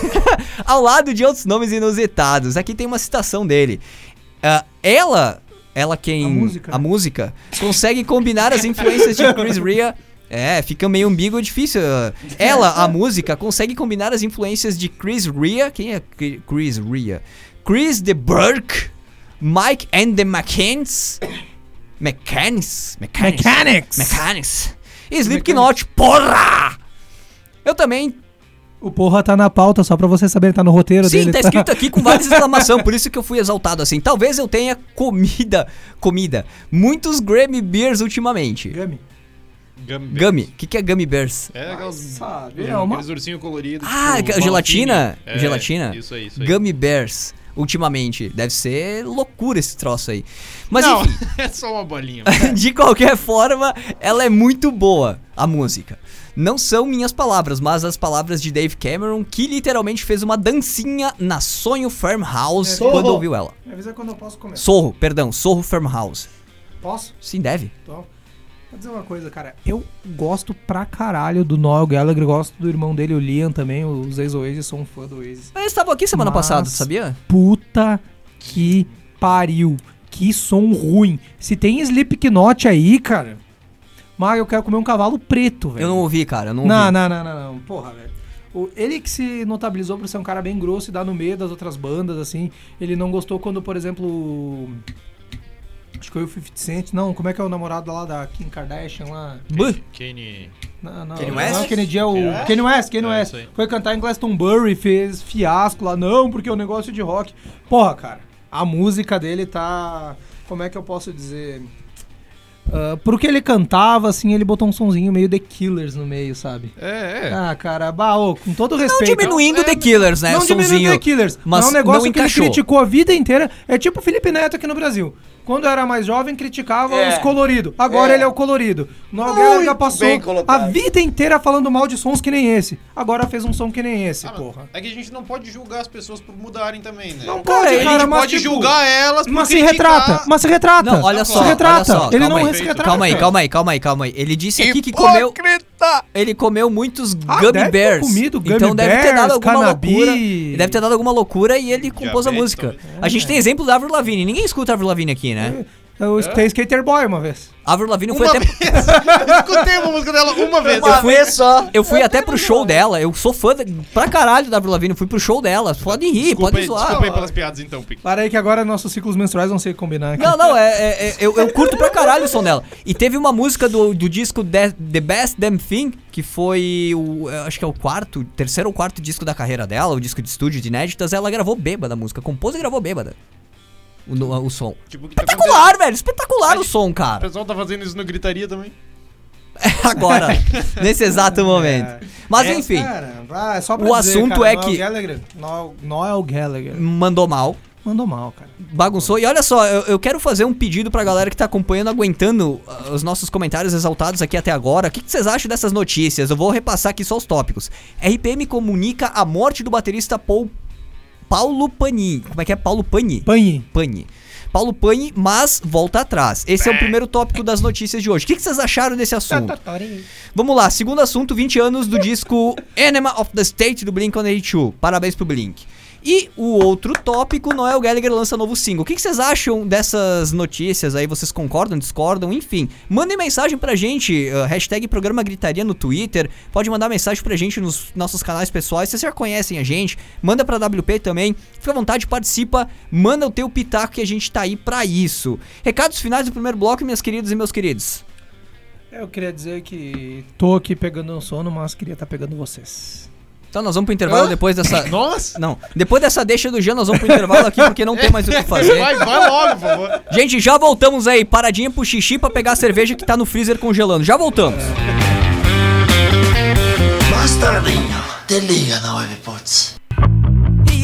[LAUGHS]
Ao lado de outros nomes inusitados. Aqui tem uma citação dele. Ah, ela, ela quem.
A música.
a música, consegue combinar as influências de [LAUGHS] Chris Rea. É, fica meio ambíguo e difícil. [LAUGHS] Ela, a música, consegue combinar as influências de Chris Rea. Quem é Chris Rea? Chris de Burke, Mike and the McCanns. Mechanics? Mechanics?
Mechanics.
Mechanics. E Slipknot, porra! Eu também
O porra tá na pauta, só pra você saber, tá no roteiro
Sim,
dele.
tá escrito aqui com várias [LAUGHS] exclamações, por isso que eu fui exaltado assim. Talvez eu tenha comida, comida, muitos Grammy Beers ultimamente.
Gummy.
Gummy.
Gummy, o que, que é Gummy Bears?
É aquelas.
Sabe,
É,
uma-
Aqueles ursinhos coloridos.
Ah,
tipo,
gelatina?
É,
Gelatina?
Isso aí, isso aí.
Gummy Bears, ultimamente. Deve ser loucura esse troço aí. Mas
Não,
enfim, [LAUGHS]
é só uma bolinha. [LAUGHS]
de qualquer forma, ela é muito boa, a música. Não são minhas palavras, mas as palavras de Dave Cameron, que literalmente fez uma dancinha na Sonho Farmhouse
É,
quando ouviu ela.
Me avisa quando eu posso comer.
Sorro, perdão, Sorro Farmhouse.
Posso?
Sim, deve.
Tô. Vou dizer uma coisa, cara. Eu gosto pra caralho do Noel Gallagher, gosto do irmão dele, o Liam também, os ex-Oasis, sou um fã do Oasis.
Eles estavam aqui semana
Mas-
passada, sabia?
Puta que pariu. Que som ruim. Se tem Slipknot aí, cara. Mas eu quero comer um cavalo preto, velho.
Eu não ouvi, cara. Eu não,
Não,
ouvi.
não, não, não, não. Porra, velho. O- ele que se notabilizou por ser um cara bem grosso e dar no meio das outras bandas, assim. Ele não gostou quando, por exemplo. Acho que foi o 50 Cent. Não, como é que é o namorado lá da Kim Kardashian lá?
Kenny.
Não, não,
Kanye
não,
West?
Não, Kennedy é o.
Kanye West?
Kanye West, Kanye
É,
West. Foi cantar em Glastonbury, fez fiasco lá. Não, porque é um negócio de rock. Porra, cara. A música dele tá. Como é que eu posso dizer? Ah, pro que ele cantava, assim, ele botou um sonzinho meio The Killers no meio, sabe?
É, é.
Ah, cara, baô, com todo
Não
respeito.
diminuindo The Killers, né?
Não diminuindo
Sonzinho.
The Killers.
mas
Mas é um negócio
não
que ele criticou a vida inteira. É tipo o Felipe Neto aqui no Brasil. Quando era mais jovem, criticava
É.
os coloridos. Agora
É.
ele é o colorido. Gallagher passou a vida inteira falando mal de sons que nem esse. Agora fez um som que nem esse,
Ah,
porra.
É que a gente não pode julgar as pessoas por mudarem também, né?
Não
Cara,
pode,
ele
cara,
a gente
mas
pode
tipo,
julgar elas por
Mas se
criticar.
retrata, mas se retrata.
Não, olha só,
Se retrata.
olha só,
ele não
aí.
se retrata.
Calma aí, calma aí, calma aí, calma aí. Ele disse aqui que comeu. Ele comeu muitos
Ah,
Gummy
deve ter
Bears.
comido Gummy
então deve ter
Bears,
dado alguma
cannabis.
loucura. Deve ter dado alguma loucura e ele compôs a música.
talvez.
A gente tem exemplo da Avril Lavigne. Ninguém escuta a Avril Lavigne aqui, né?
Eu escutei Skater Boy uma vez.
A Avril Lavigne foi até.
vez. Eu escutei uma música dela uma vez.
Uma
Eu fui-
vez só.
Eu fui até pro show dela. Eu sou fã de- pra caralho da Avril Lavigne. Fui pro show dela. Pode rir,
Desculpa
pode
aí,
zoar.
desculpa aí pelas piadas então, Pique.
Para aí que agora nossos ciclos menstruais vão ser combinar aqui.
Não, não, é, é- é- eu, eu curto pra caralho o som dela. E teve uma música do, do disco The, The Best Damn Thing, que foi o. eu Acho que é o quarto, terceiro ou quarto disco da carreira dela, o disco de estúdio de inéditas. Ela gravou bêbada a música, compôs e gravou bêbada. O, o som.
Tipo, o que tá
Espetacular, velho! Espetacular o som,
O
cara.
pessoal tá fazendo isso no gritaria também. [LAUGHS]
Agora, [LAUGHS] nesse exato momento. Mas
É,
enfim,
cara, só pra
o
dizer,
assunto
cara,
é que-
Gallagher, Noel, Noel Gallagher
mandou mal.
mandou mal, cara.
bagunçou. E olha só, eu, eu quero fazer um pedido pra galera que tá acompanhando, aguentando uh, os nossos comentários exaltados aqui até agora. O que, que vocês acham dessas notícias? Eu vou repassar aqui só os tópicos. RPM comunica a morte do baterista Paul, Paulo Pani. Como é que é? Paulo Pani?
Panhe.
Pani. Paulo Pani, mas volta atrás. Esse é o primeiro tópico das notícias de hoje. O que, que vocês acharam desse assunto? Vamos lá, segundo assunto, 20 anos do disco Enema of the State do Blink-182. Parabéns pro Blink. E o outro tópico, Noel Gallagher lança novo single. O que vocês acham dessas notícias aí? Vocês concordam, discordam? Enfim, mandem mensagem pra gente, uh, hashtag Programa Gritaria no Twitter. Pode mandar mensagem pra gente nos nossos canais pessoais. Vocês já conhecem a gente, manda pra WP também. Fica à vontade, participa, manda o teu pitaco que a gente tá aí pra isso. Recados finais do primeiro bloco, minhas queridas e meus queridos.
Eu queria dizer que tô aqui pegando um sono, mas queria estar pegando vocês.
Então nós vamos pro intervalo
Hã?
depois dessa. [LAUGHS]
Nossa!
Não, depois dessa deixa do Jean, nós vamos pro intervalo aqui porque não tem mais o que [LAUGHS] fazer.
Vai, vai logo, por favor.
Gente, já voltamos aí. Paradinha pro xixi pra pegar a cerveja que tá no freezer congelando. Já voltamos.
Bastardinho, te liga na Webpots.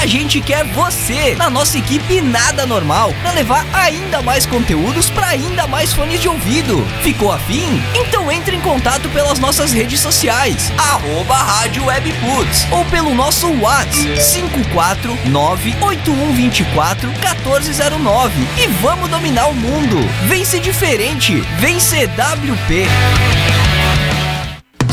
A gente quer você na nossa equipe Nada Normal para levar ainda mais conteúdos para ainda mais fones de ouvido. Ficou afim? Então entre em contato pelas nossas redes sociais, arroba Rádio Webputs, ou pelo nosso WhatsApp 549-8124-1409 e vamos dominar o mundo. Vem ser diferente, vem ser WP.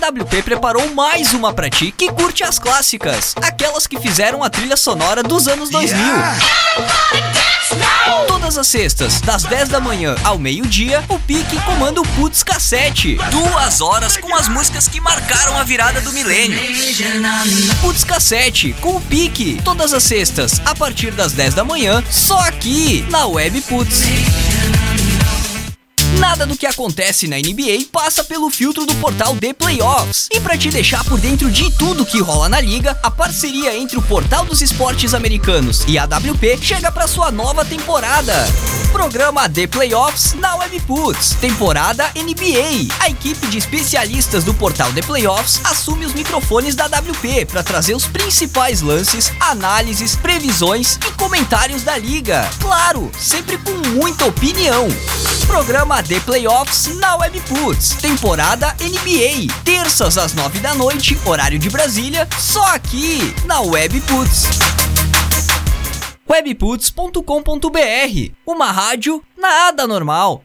A WP preparou mais uma pra ti que curte as clássicas, aquelas que fizeram a trilha sonora dos anos 2000. Todas as sextas, das 10 da manhã ao meio-dia, o Pique comanda o Putz Cassete. Duas horas com as músicas que marcaram a virada do milênio. Putz Cassete, com o Pique. Todas as sextas, a partir das 10 da manhã, só aqui, na Web Putz. Nada do que acontece na NBA passa pelo filtro do portal The Playoffs. E para te deixar por dentro de tudo que rola na liga, a parceria entre o Portal dos Esportes Americanos e a WP chega para sua nova temporada. Programa The Playoffs na Webputs, temporada NBA. A equipe de especialistas do portal The Playoffs assume os microfones da WP para trazer os principais lances, análises, previsões e comentários da liga. Claro, sempre com muita opinião. Programa The Playoffs na Webputs, temporada NBA, terças às nove da noite, horário de Brasília, só aqui na Webputs. Webputs.com.br, uma rádio nada normal.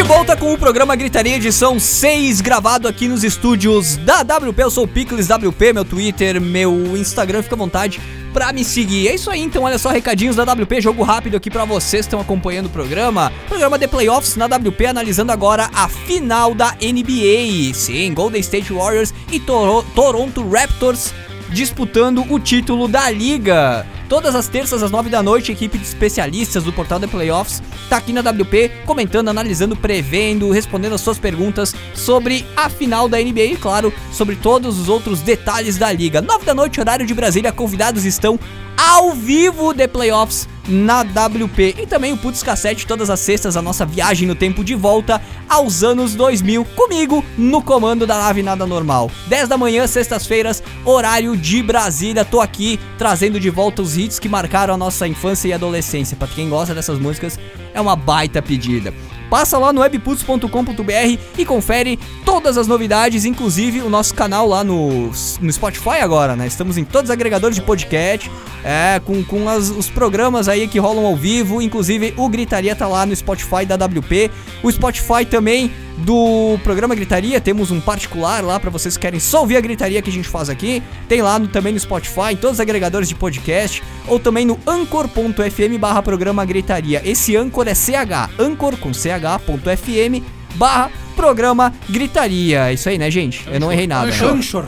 De volta com o programa Gritaria edição 6, gravado aqui nos estúdios da WP. Eu sou o Picles WP, meu Twitter, meu Instagram, fica à vontade pra me seguir. É isso aí, então, olha só, recadinhos da WP, jogo rápido aqui pra vocês que estão acompanhando o programa. Programa de Playoffs na WP, analisando agora a final da NBA. Sim, Golden State Warriors e Toro Toronto Raptors disputando o título da liga. Todas as terças às 9 da noite, a equipe de especialistas do portal The Playoffs tá aqui na WP comentando, analisando, prevendo, respondendo as suas perguntas sobre a final da NBA e, claro, sobre todos os outros detalhes da liga. 9 da noite, horário de Brasília, convidados estão ao vivo The Playoffs na WP e também o Putz Cassete todas as sextas a nossa viagem no tempo de volta aos anos 2000 comigo no comando da nave nada normal. 10 da manhã sextas-feiras horário de Brasília. Tô aqui trazendo de volta os hits que marcaram a nossa infância e adolescência. Para quem gosta dessas músicas é uma baita pedida Passa lá no webputs.com.br e confere todas as novidades, inclusive o nosso canal lá no, no Spotify agora, né? Estamos em todos os agregadores de podcast, é, com, com as- os programas aí que rolam ao vivo, inclusive o Gritaria tá lá no Spotify da WP, o Spotify também do programa Gritaria, temos um particular lá pra vocês que querem só ouvir a gritaria que a gente faz aqui. Tem lá no, também no Spotify, em todos os agregadores de podcast, ou também no anchor.fm barra programa Gritaria. Esse Anchor é CH, Anchor com ch.fm barra programa Gritaria. É isso aí, né, gente? Eu não errei nada. né?
Anchor.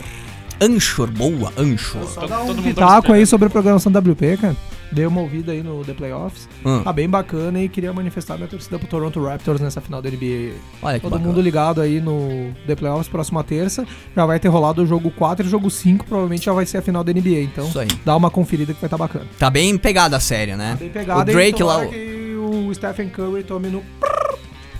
Anchor, boa, Anchor.
Só dá
todo
um
mundo
pitaco aí sobre a programação WP, cara. Dei uma ouvida aí no The Playoffs.
Hum.
Tá bem bacana e queria manifestar minha torcida pro Toronto Raptors nessa final da NBA.
Olha que
Todo
bacana.
mundo ligado aí no The Playoffs, próxima terça. Já vai ter rolado o jogo 4 e o jogo 5, provavelmente já vai ser a final da NBA. Então,
Isso aí.
dá uma conferida que vai estar bacana.
Tá bem pegada a série, né?
Bem pegado
o Drake lá.
o Stephen Curry tome no.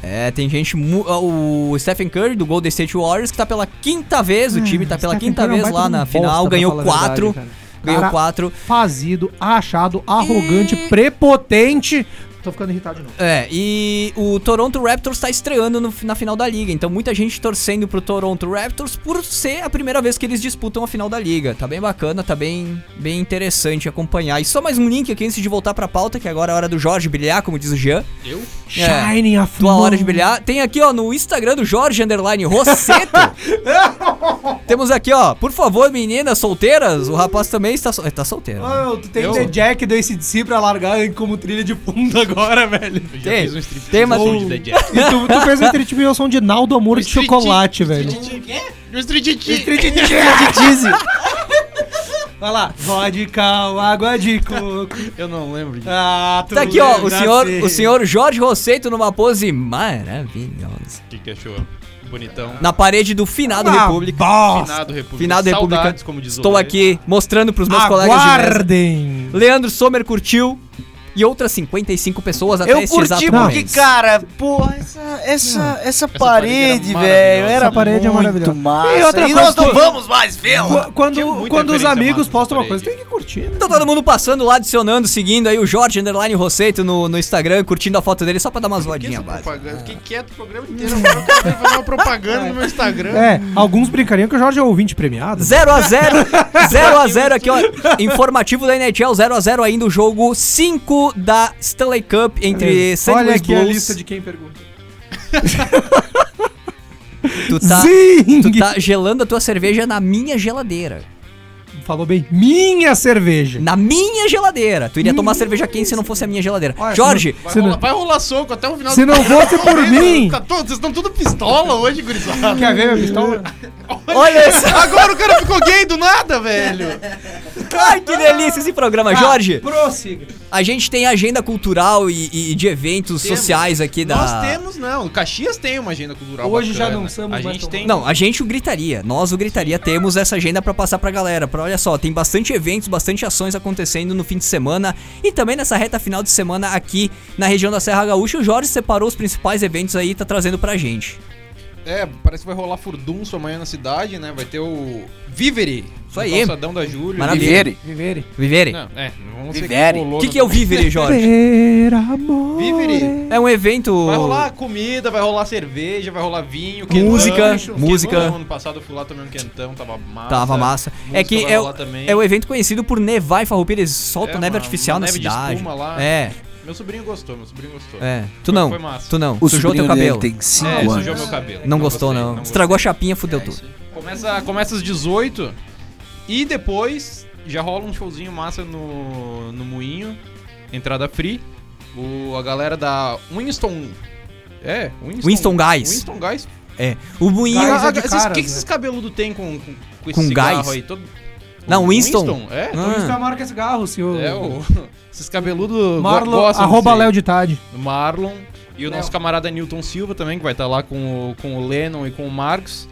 É, tem gente. mu- O Stephen Curry do Golden State Warriors que tá pela quinta vez, o time tá pela
Stephen
quinta
Curry é
vez lá na final, ganhou
verdade,
quatro.
cara.
Ganhou
Cara,
quatro.
Fazido, achado, arrogante, prepotente. Tô ficando irritado de novo.
É, e o Toronto Raptors tá estreando no- na final da liga. Então muita gente torcendo pro Toronto Raptors por ser a primeira vez que eles disputam a final da liga. Tá bem bacana, tá bem, bem interessante acompanhar. E só mais um link aqui antes de voltar pra pauta, que agora é a hora do Jorge brilhar, como diz o Jean.
Eu?
É.
Shining a
Tua hora de brilhar. Tem aqui, ó, no Instagram do Jorge Underline Rosseto. [LAUGHS] [LAUGHS] Temos aqui, ó, por favor, meninas solteiras. O rapaz também está, sol- tá solteiro. né?
tu tem
Eu?
The Jack do ACDC pra largar como trilha de fundo agora, velho.
Eu já
Tem.
fiz um strip
Tem, mas-
som de The Jack.
E tu, tu fez uma triviação de Naldo Amor de chocolate, velho.
Um street
Street Cheese. Olha lá, vodka, água de coco.
Eu não lembro disso.
Ah, tu
Tá aqui, ó, o senhor, o senhor Jorge Rosseito numa pose maravilhosa.
O que, que achou? Bonitão.
Na parede do Finado
Ah,
República.
bosta.
Finado República.
Finado República.
Saudades, como diz o
Estou aqui mostrando pros meus colegas de mesa.
Aguardem.
Leandro Sommer curtiu e outras 55 pessoas até
Eu
este
curti
exato
porque,
momento.
cara, porra, essa, essa, essa,
parede
parede,
era
velho, era
Essa parede é
muito
maravilhosa.
massa.
E outra
E
coisa
nós não vamos mais vê-la.
Qu- Quando, quando os amigos postam uma coisa, tem que curtir, né?
Então todo mundo passando lá, adicionando, seguindo aí o Jorge Underline Rosseito no, no Instagram, curtindo a foto dele só pra dar umas voadinhas
essa? Fiquei quieto o programa inteiro. Agora eu quero fazer uma propaganda no meu Instagram.
É, alguns brincariam que o Jorge é ouvinte premiado.
0x0, 0x0 [LAUGHS] aqui, ó. Informativo da NHL, 0x0 ainda o jogo 5 da Stanley Cup entre St.
Olha
Louis
aqui a
Blues.
lista de quem pergunta. [LAUGHS]
Tu tá, tu tá gelando a tua cerveja na minha geladeira.
Falou bem. Minha cerveja.
Na minha geladeira. Tu iria tomar cerveja quente se não fosse a minha geladeira.
Olha,
Jorge,
Vai
Se não-
rolar, vai rolar soco até o final
Se não fosse por mim.
Tá todo- vocês estão tudo pistola hoje, gurizada.
Quer ver minha pistola?
olha isso.
Agora o cara ficou gay do nada, velho.
Ai, que delícia esse programa. Jorge,
Prossiga.
a gente tem agenda cultural e, e de eventos
Temos.
sociais aqui da...
Nós temos, não. Caxias tem uma agenda cultural
Hoje já
bacana.
não somos
A
mais
gente tem...
Não, a gente o Gritaria. Nós o Gritaria temos essa agenda pra passar pra galera. Pra, olha só, tem bastante eventos, bastante ações acontecendo no fim de semana e também nessa reta final de semana aqui na região da Serra Gaúcha. O Jorge separou os principais eventos aí e tá trazendo pra gente.
É, parece que vai rolar furdunço amanhã na cidade, né? Vai ter o Vivere.
Isso aí.
Calçadão da Júlia.
Maravilha.
Vivere.
Vivere.
Vivere.
Não, é, vamos
Vivere.
O que, que é o Vivere, Jorge?
Vivere.
É um evento.
Vai rolar comida, vai rolar cerveja, vai rolar vinho,
Música,
quentão.
música.
Quentão, Ano passado eu fui lá também um quentão, tava massa.
Tava massa. É que é,
rolar
o- é o evento conhecido por nevar em Farroupilha. Eles soltam
É,
neve
uma-
artificial
uma
na
neve de
cidade.
espuma lá.
É,
Meu sobrinho gostou, meu sobrinho gostou.
é. Tu
Foi-
não,
foi massa.
tu não.
O
Sujou teu cabelo.
tem 5
É,
anos.
sujou meu cabelo.
Não gostou,
gostei,
não.
gostei.
Estragou a chapinha, fudeu tudo.
Começa, começa às 18 e depois já rola um showzinho massa no, no Moinho, entrada free. O, a galera da Winston. É, Winston,
Winston Guys.
Winston Guys.
É. O moinho.
Gás é caras,
que, que
né?
esses cabeludos tem com, com, com
Com
esse cigarro
gás?
aí? Todo...
Não,
O
Winston.
É?
Ah.
Isso é a marca cigarro, senhor.
É, o, esses cabeludos
Marlon,
gostam
arroba. Léo de Tade.
Marlon. E o
Léo.
nosso camarada Newton Silva também, que vai estar lá com o, com o Lennon e com o Marcos.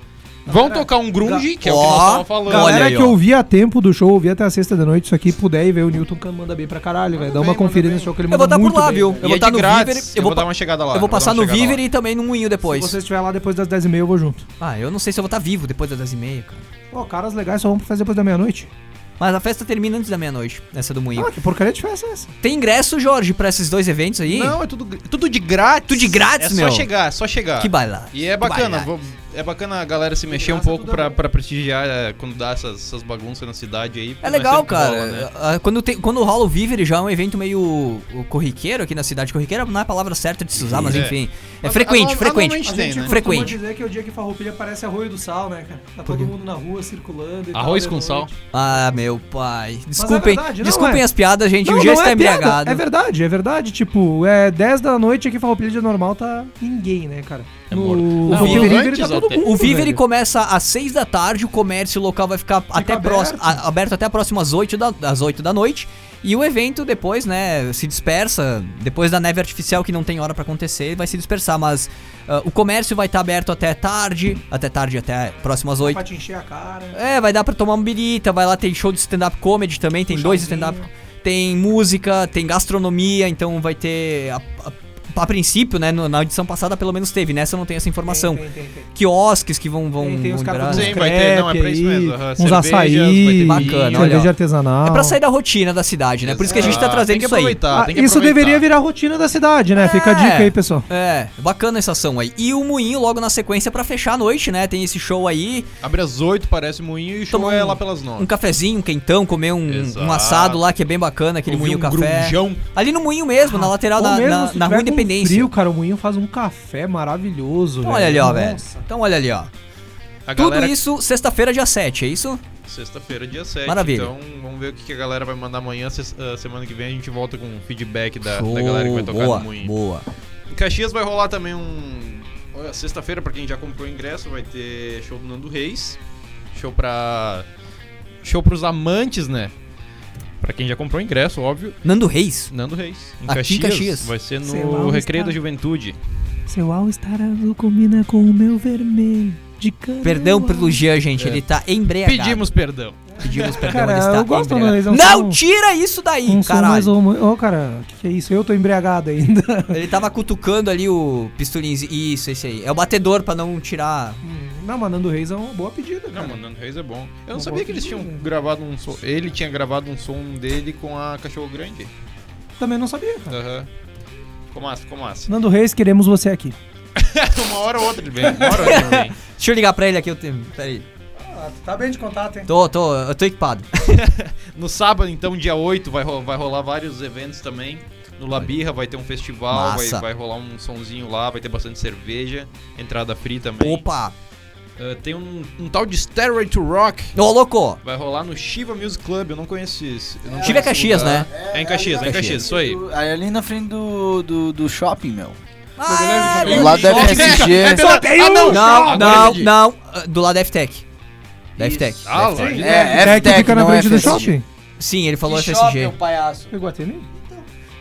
Vão
Galera,
tocar um grunge, que é o que nós estávamos falando.
Olha
Galera
aí,
que
ó.
ouvia a tempo do show, ouvia até a sexta da noite, isso aqui puder ir ver o Newton que manda bem pra caralho, velho. Dá uma conferida nesse show que ele
Eu
manda
vou estar por lá,
bem,
viu? Eu
E
vou
é
estar
de
no
grátis,
Vivere.
Eu
Eu
vou
vou
dar uma chegada lá.
Eu vou passar no
lá.
Vivere e também no Moinho
Se
depois.
você estiver lá depois das 10h30, eu vou junto.
Ah, eu não sei se eu vou estar vivo depois das 10h30, cara.
Pô, caras legais só vão fazer depois da meia-noite.
Mas a festa termina antes da meia-noite, essa do Moinho.
Ah, que porcaria de festa é essa?
Tem ingresso, Jorge, pra esses dois eventos aí?
Não, é tudo, tudo de grátis.
Tudo de grátis,
é
meu?
só chegar, é só chegar.
Que baila.
E é
Que
bacana, vou- é bacana a galera se mexer um pouco
é
pra, pra prestigiar é, quando dá essas, essas bagunças na cidade aí.
É legal, cara.
rola, né?
Ah, Quando, tem, quando rola o Vivere já é um evento meio corriqueiro aqui na cidade. Corriqueiro não é a palavra certa de se usar, mas
É.
enfim. É
Mas,
frequente,
anual-
frequente.
anualmente tem, né?
Frequente.
dizer que o dia que Farroupilha parece arroio do sal, né, cara? Tá todo mundo na rua circulando e tal,
Arroz
de
com
noite.
sal.
Ah, meu pai. Desculpem,
verdade, não
desculpem
é.
as piadas, gente.
Não,
o dia está
é piada,
embriagado.
É verdade, é verdade. Tipo, é 10 da noite aqui Farroupilha dia normal tá ninguém, né, cara?
É morto.
no
Não,
tá todo
até.
mundo,
O
velho.
começa às 6 da tarde, o comércio local vai ficar até
aberto.
próximo, a- aberto até próximas 8 da, às 8 da noite. E o evento depois, né, se dispersa. Depois da neve artificial que não tem hora pra acontecer, vai se dispersar. Mas ah, o comércio vai estar aberto até tarde, até tarde, até próximas 8.
Pra te encher a cara.
É, vai dar pra tomar uma birita, vai lá, tem show de stand-up comedy também, tem dois stand-up. Tem música, tem gastronomia, então vai ter. A, a- a princípio, né, no- na edição passada pelo menos teve, nessa eu não tenho essa informação.
Tem, tem, tem, tem.
Quiosques que vão, vão,
Tem, tem caras
liberar.
Sim,
uns
vai ter, não, é pra isso
aí,
mesmo, aham.
Uns
Cervejas,
açaí,
vai ter
Bacana, olha,
cerveja artesanal.
É pra sair da rotina da cidade, né? Por isso que a gente tá
Ah,
trazendo
tem que
isso aí.
aproveitar,
Ah,
tem que
isso
aproveitar.
deveria virar rotina da cidade, né? Fica a
É.
dica aí, pessoal.
É, bacana essa ação aí. E o Moinho logo na sequência pra fechar a noite, né? Tem esse show aí,
Abre às 8, parece moinho, e o show é lá pelas 9.
um cafezinho, um quentão, comer um, um assado lá que é bem bacana, aquele Moinho
um
Café.
grunjão.
Ali no Moinho mesmo, na lateral
Ou
da
mesmo
na, na
tiver
Rua Independência.
frio, cara, o Moinho faz um café maravilhoso,
Então
velho.
olha ali, ó, velho.
Nossa.
Então olha ali, ó.
A
Tudo
galera
isso sexta-feira, dia 7, é isso?
Sexta-feira, dia 7.
Maravilha.
Então, vamos ver o que que a galera vai mandar amanhã. Ses- ah, Semana que vem a gente volta com um feedback da,
Show,
da galera que vai tocar
boa,
no Moinho.
boa.
Em Caxias vai rolar também um. Olha, sexta-feira, pra quem já comprou o ingresso, vai ter show do Nando Reis. Show pra. show pros amantes, né? Pra quem já comprou ingresso, óbvio.
Nando Reis.
Nando Reis. Em
Aqui
Caxias,
em Caxias.
Vai ser no Recreio
está.
da Juventude.
Seu all-star azul combina com o meu vermelho de.
Perdão pelo Jean, gente.
É.
Ele tá embriagado.
Pedimos perdão.
Pedimos perdão,
Cara,
ele está
eu gosto
embriagado. Não,
são-
tira isso daí,
Um
caralho.
Ô, cara, o que, que é isso? Eu tô embriagado ainda. [LAUGHS]
Ele tava cutucando ali o pistolinzinho. Isso, esse aí. É o batedor pra não tirar...
Não, mas Nando Reis é uma boa pedida, cara.
Não, mano, Nando Reis é bom. Eu não
Uma
sabia que eles tinham gravado um som. Ele tinha gravado um som dele com a Cachorro Grande.
Também não sabia, cara.
Aham. Ficou massa, ficou massa.
Nando Reis, queremos você aqui. [LAUGHS]
uma hora ou outra ele vem. Uma hora ou outra ele vem. [LAUGHS]
Deixa eu ligar pra ele aqui. Eu tenho... Pera
tá bem de contato, hein?
Tô, tô, eu tô equipado. [LAUGHS]
No sábado, então, dia 8, vai, ro- vai rolar vários eventos também. No Labirra vai ter um festival, vai, vai rolar um sonzinho lá, vai ter bastante cerveja, entrada free também.
Opa.
Ah, tem um, um tal de Stairway to Rock,
Ô, louco.
vai rolar no Shiva Music Club, eu não conheço esse. eu não
Shiva é Caxias,
lugar.
né?
É em Caxias, é em
Caxias.
Caxias, isso aí.
Do- aí ali na frente do, do, do shopping, meu.
Ah,
Do lado da FSG. [LAUGHS]
Ah, não!
Não, não, não. ah, Do lado da FTech. Da. FTech.
Ah,
da FTech.
lá.
É,
que
FTech,
fica na frente do shopping.
Sim, ele falou
Que
FSG.
shopping, o palhaço.
Pegou a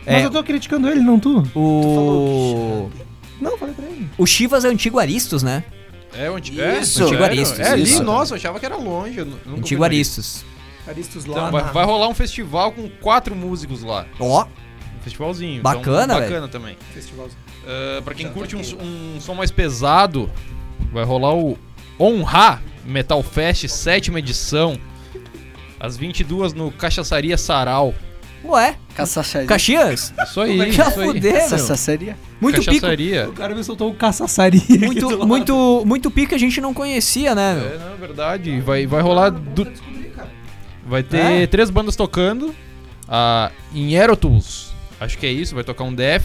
Mas
É,
eu tô criticando ele, não tu.
o...
Não, falei pra ele.
O Chivas é o antigo Aristos, né?
É onde? É,
Isso.
sério?
Antigo Aristos,
É ali,
isso.
nossa, eu achava que era longe.
Antigo Aristos.
Aristos lá.
Então, vai, vai rolar um festival com quatro músicos lá.
Ó,
Um festivalzinho.
Bacana,
então, Bacana também. Ah, pra quem curte um, um som mais pesado, vai rolar o Honra Metal Fest, sétima edição. Às 22 no Cachaçaria Sarau.
ué,
Caçaçaria.
Caxias?
Isso aí,
Que
isso aí.
fuder, meu.
Caçaçaria.
Muito pico.
Cachaçaria.
O cara me soltou um caçaçaria.
Muito, muito, muito pico que a gente não conhecia, né?
É, não, é verdade. Vai, vai rolar. Du... Vai ter
É?
três bandas tocando. A Inherotus, acho que é isso, vai tocar um Death.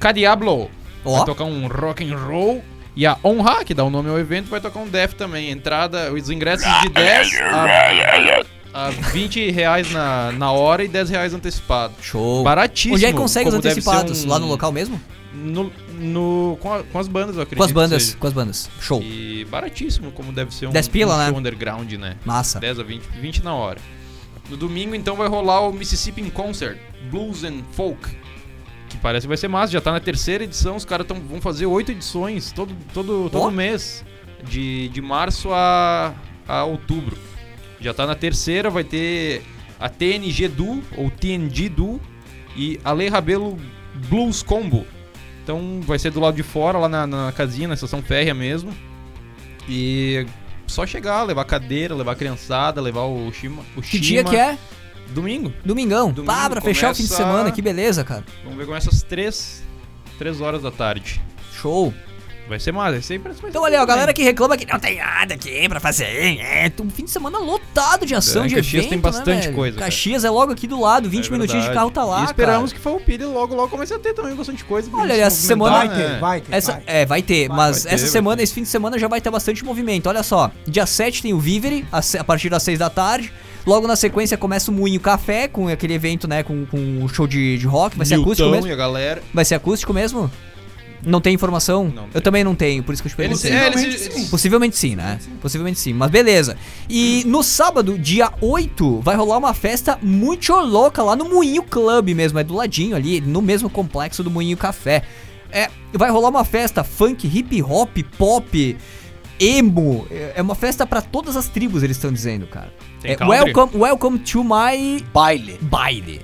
Cadiablo,
Ó,
vai tocar um rock and roll. E a Honra, que dá o nome ao evento, vai tocar um Death também. Entrada, os ingressos de 10 a, a 20 reais na, na hora e 10 reais antecipado.
show.
Baratíssimo.
Onde é que consegue os antecipados?
um-
Lá no local mesmo?
No, no- com, a- com as bandas, eu acredito.
Com as bandas, com as bandas. Show.
E baratíssimo, como deve ser um,
10 pila,
um
né?
show underground, né?
Massa.
10 a 20, 20 na hora. No domingo, então, vai rolar o Mississippi in Concert, Blues and Folk. Parece que vai ser massa, já tá na terceira edição, os caras vão fazer oito edições todo, todo, todo
Ó.
mês. De, de março a, a outubro. Já tá na terceira, vai ter a TNG Du, ou TNG Du, e a Lei Rabelo Blues Combo. Então vai ser do lado de fora, lá na, na casinha, na estação férrea mesmo. E só chegar, levar cadeira, levar criançada, levar o Shima. O
Que dia
Shima.
que é?
Domingo.
Domingão.
Domingo,
Pá, pra fechar o fim de semana, que beleza, cara.
Vamos ver com essas três, três horas da tarde.
Show.
Vai ser massa, vai ser vai ser
Então, olha, ó, a galera que reclama que não tem nada aqui pra fazer, é, um fim de semana lotado de ação,
É,
de
Caxias
evento,
tem
né,
bastante
velho?
coisa, cara.
Caxias é logo aqui do lado, 20
É
minutinhos de carro tá lá,
E esperamos
cara.
que Farroupilha logo, logo comece a ter também bastante coisa.
Olha, essa
se
semana-
movimentar,
Vai
né?
ter, vai ter.
Essa,
vai.
é, vai ter, mas
vai ter,
essa
vai
semana,
ter.
esse fim de semana já vai ter bastante movimento. Olha só, dia 7 tem o Vivere, a, a partir das 6 da tarde. Logo na sequência começa o Moinho Café, com aquele evento, né, com, com um show de, de rock. Vai ser acústico
Newton
mesmo?
e a galera.
Vai ser acústico mesmo? Não tem informação?
Não
Eu
tem.
também não tenho, por isso que eu te
Eles,
perguntei.
é, eles,
Possivelmente
eles-
Possivelmente sim, né? Possivelmente sim, mas beleza. E no sábado, dia 8, vai rolar uma festa muito louca lá no Moinho Club mesmo, é do ladinho ali, no mesmo complexo do Moinho Café. É, vai rolar uma festa funk, hip hop, pop, emo. É é uma festa pra todas as tribos, eles estão dizendo, cara.
Tem
É,
country?
welcome, welcome to my
Baile.
baile.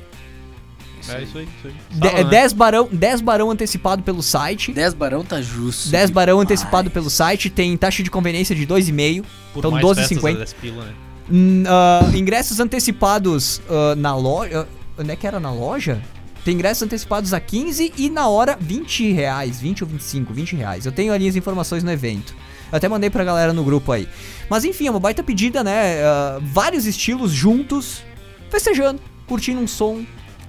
É isso aí, isso aí.
De-
Fala,
é
né?
10 barão, 10 barão antecipado pelo site.
10 barão tá justo.
10 barão
demais.
antecipado pelo site, tem taxa de conveniência de 2,5.
Por
Então
mais
12,50.
festas, é 10 pila, né?
Ah, ingressos antecipados ah, na loja. Onde é que era na loja? Tem ingressos antecipados a 15 e na hora 20 reais, 20 ou 25, 20 reais. Eu tenho ali as informações no evento. Eu até mandei pra galera no grupo aí. Mas enfim, é uma baita pedida, né? Ah, vários estilos juntos, festejando, curtindo um som.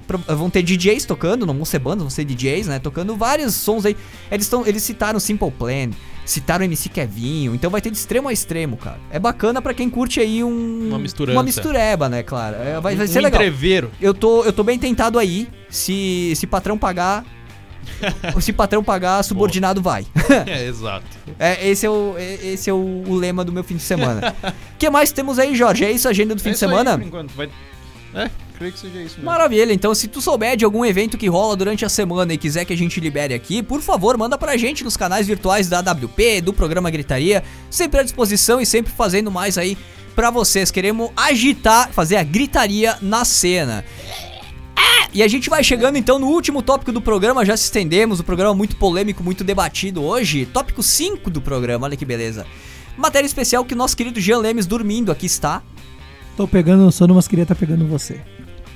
Pro- Vão ter DJs tocando, não vão ser bandas, vão ser DJs, né? Tocando vários sons aí. Eles, tão, eles citaram Simple Plan, citaram MC Kevinho, então vai ter de extremo a extremo, cara. É bacana pra quem curte aí um.
Uma misturança.
Uma mistureba, né, claro. É, vai, vai
um
ser legal.
entreveiro.
Eu tô, eu tô bem tentado aí. Se, se patrão pagar, [LAUGHS] Se patrão pagar, subordinado vai.
É, exato. [LAUGHS]
É, esse é, o, é- esse é o, o lema do meu fim de semana. O [LAUGHS] que mais temos aí, Jorge? É isso a agenda do fim
É
de
isso aí,
semana?
por enquanto. Vai... É, creio que seja isso mesmo.
Maravilha, então se tu souber de algum evento que rola durante a semana e quiser que a gente libere aqui, por favor, manda pra gente nos canais virtuais da AWP, do programa Gritaria, sempre à disposição e sempre fazendo mais aí pra vocês. Queremos agitar, fazer a gritaria na cena. E a gente vai chegando então no último tópico do programa, já se estendemos, o programa muito polêmico, muito debatido hoje. Tópico 5 do programa, olha que beleza. Matéria especial que nosso querido Jean Lemes dormindo aqui está.
Tô pegando sono, mas queria estar pegando você.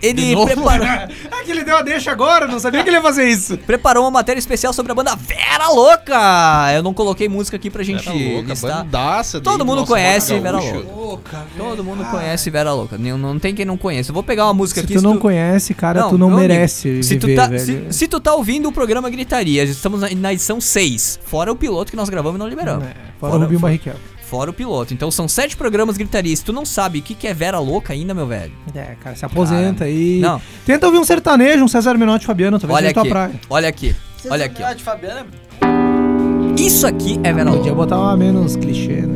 Ele preparou,
Ah, [LAUGHS] que ele deu a deixa agora, não sabia que ele ia fazer isso.
preparou uma matéria especial sobre a banda Vera Louca. Eu não coloquei música aqui pra gente
Vera louca,
listar.
bandaça.
Todo mundo conhece Vera
gaúcho.
Louca. Todo mundo conhece Vera Louca. Não, não tem quem não conheça. Eu vou pegar uma música
Se
aqui.
tu não conhece, cara, tu não
meu amigo,
merece
se tu tá, se, se tu tá ouvindo o programa Gritaria, estamos na, na edição 6. Fora o piloto que nós gravamos e não liberamos.
É, fora o Rubinho
fora,
Barrichello.
Fora o piloto. Então são sete programas Gritaria. Se tu não sabe o que, que é Vera Louca ainda, meu velho.
É, cara, se aposenta aí.
Não.
Tenta ouvir um sertanejo, um César Menotti Fabiano, talvez
Olha
seja tua
aqui.
praia.
Olha aqui. Olha aqui.
Ah, de Fabiana
Isso aqui é Vera Louca.
Podia botar uma menos clichê, né?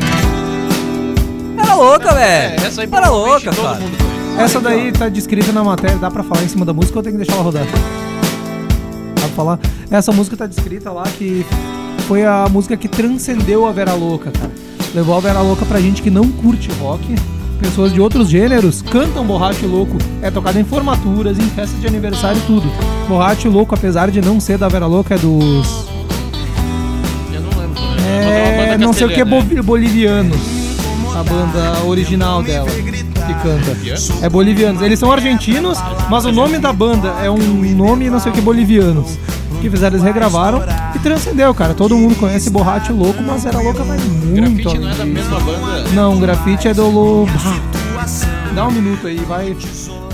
Vera Louca,
É,
velho.
essa aí
Vera Louca,
todo
cara.
Essa daí tá descrita na matéria, dá pra falar em cima da música ou tem que deixar ela rodar? Dá pra falar? Essa música tá descrita lá que foi a música que transcendeu a Vera Louca, cara. Levou a Vera Louca pra gente que não curte rock. Pessoas de outros gêneros cantam Borracho Louco. É tocado em formaturas, em festas de aniversário, tudo. Borracho Louco, apesar de não ser da Vera Louca, é dos.
Eu não lembro uma
É,
banda
não sei o que,
castelhana, né?
bo- boliviano. A banda original dela que canta. É bolivianos. Eles são argentinos, mas o nome da banda é um nome não sei o que bolivianos. O que fizeram, eles regravaram e transcendeu, cara. Todo mundo conhece Borracho Louco, mas era louca vai muito.
Grafite não é da mesma banda.
Não, grafite é do Lobo. Dá um minuto aí, vai.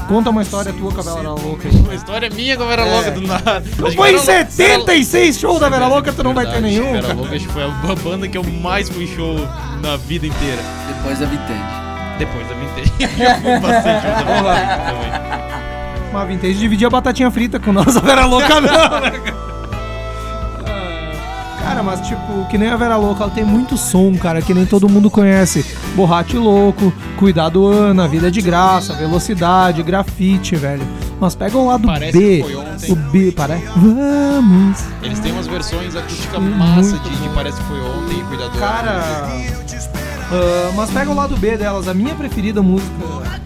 Conta uma história tua com a Vera Louca aí.
A história é minha com a Vera Louca do nada. Que
foi em
Vera Lou-
76 shows da Vera Louca, tu não vai ter
Verdade,
nenhum,
Vera. Louca acho que foi a banda que eu mais fui show na vida inteira.
Depois da Vintage.
Depois da Vintage. [LAUGHS] eu fui bastante show da também.
Uma vintage dividia a batatinha frita com nós, [LAUGHS] a Vera Louca não, né, cara? Ah, Cara, mas tipo, que nem a Vera Louca, ela tem muito som, cara, que nem todo mundo conhece. Borrate Louco, Cuidado Ana, Vida de Graça, Velocidade, Grafite, velho. Mas pega o lado
Parece
B. O B, parece. Vamos.
Eles têm umas versões acústica massa de, de. Parece que foi ontem Cuidador.
Cara. Ah, mas pega o lado B delas. A minha preferida música,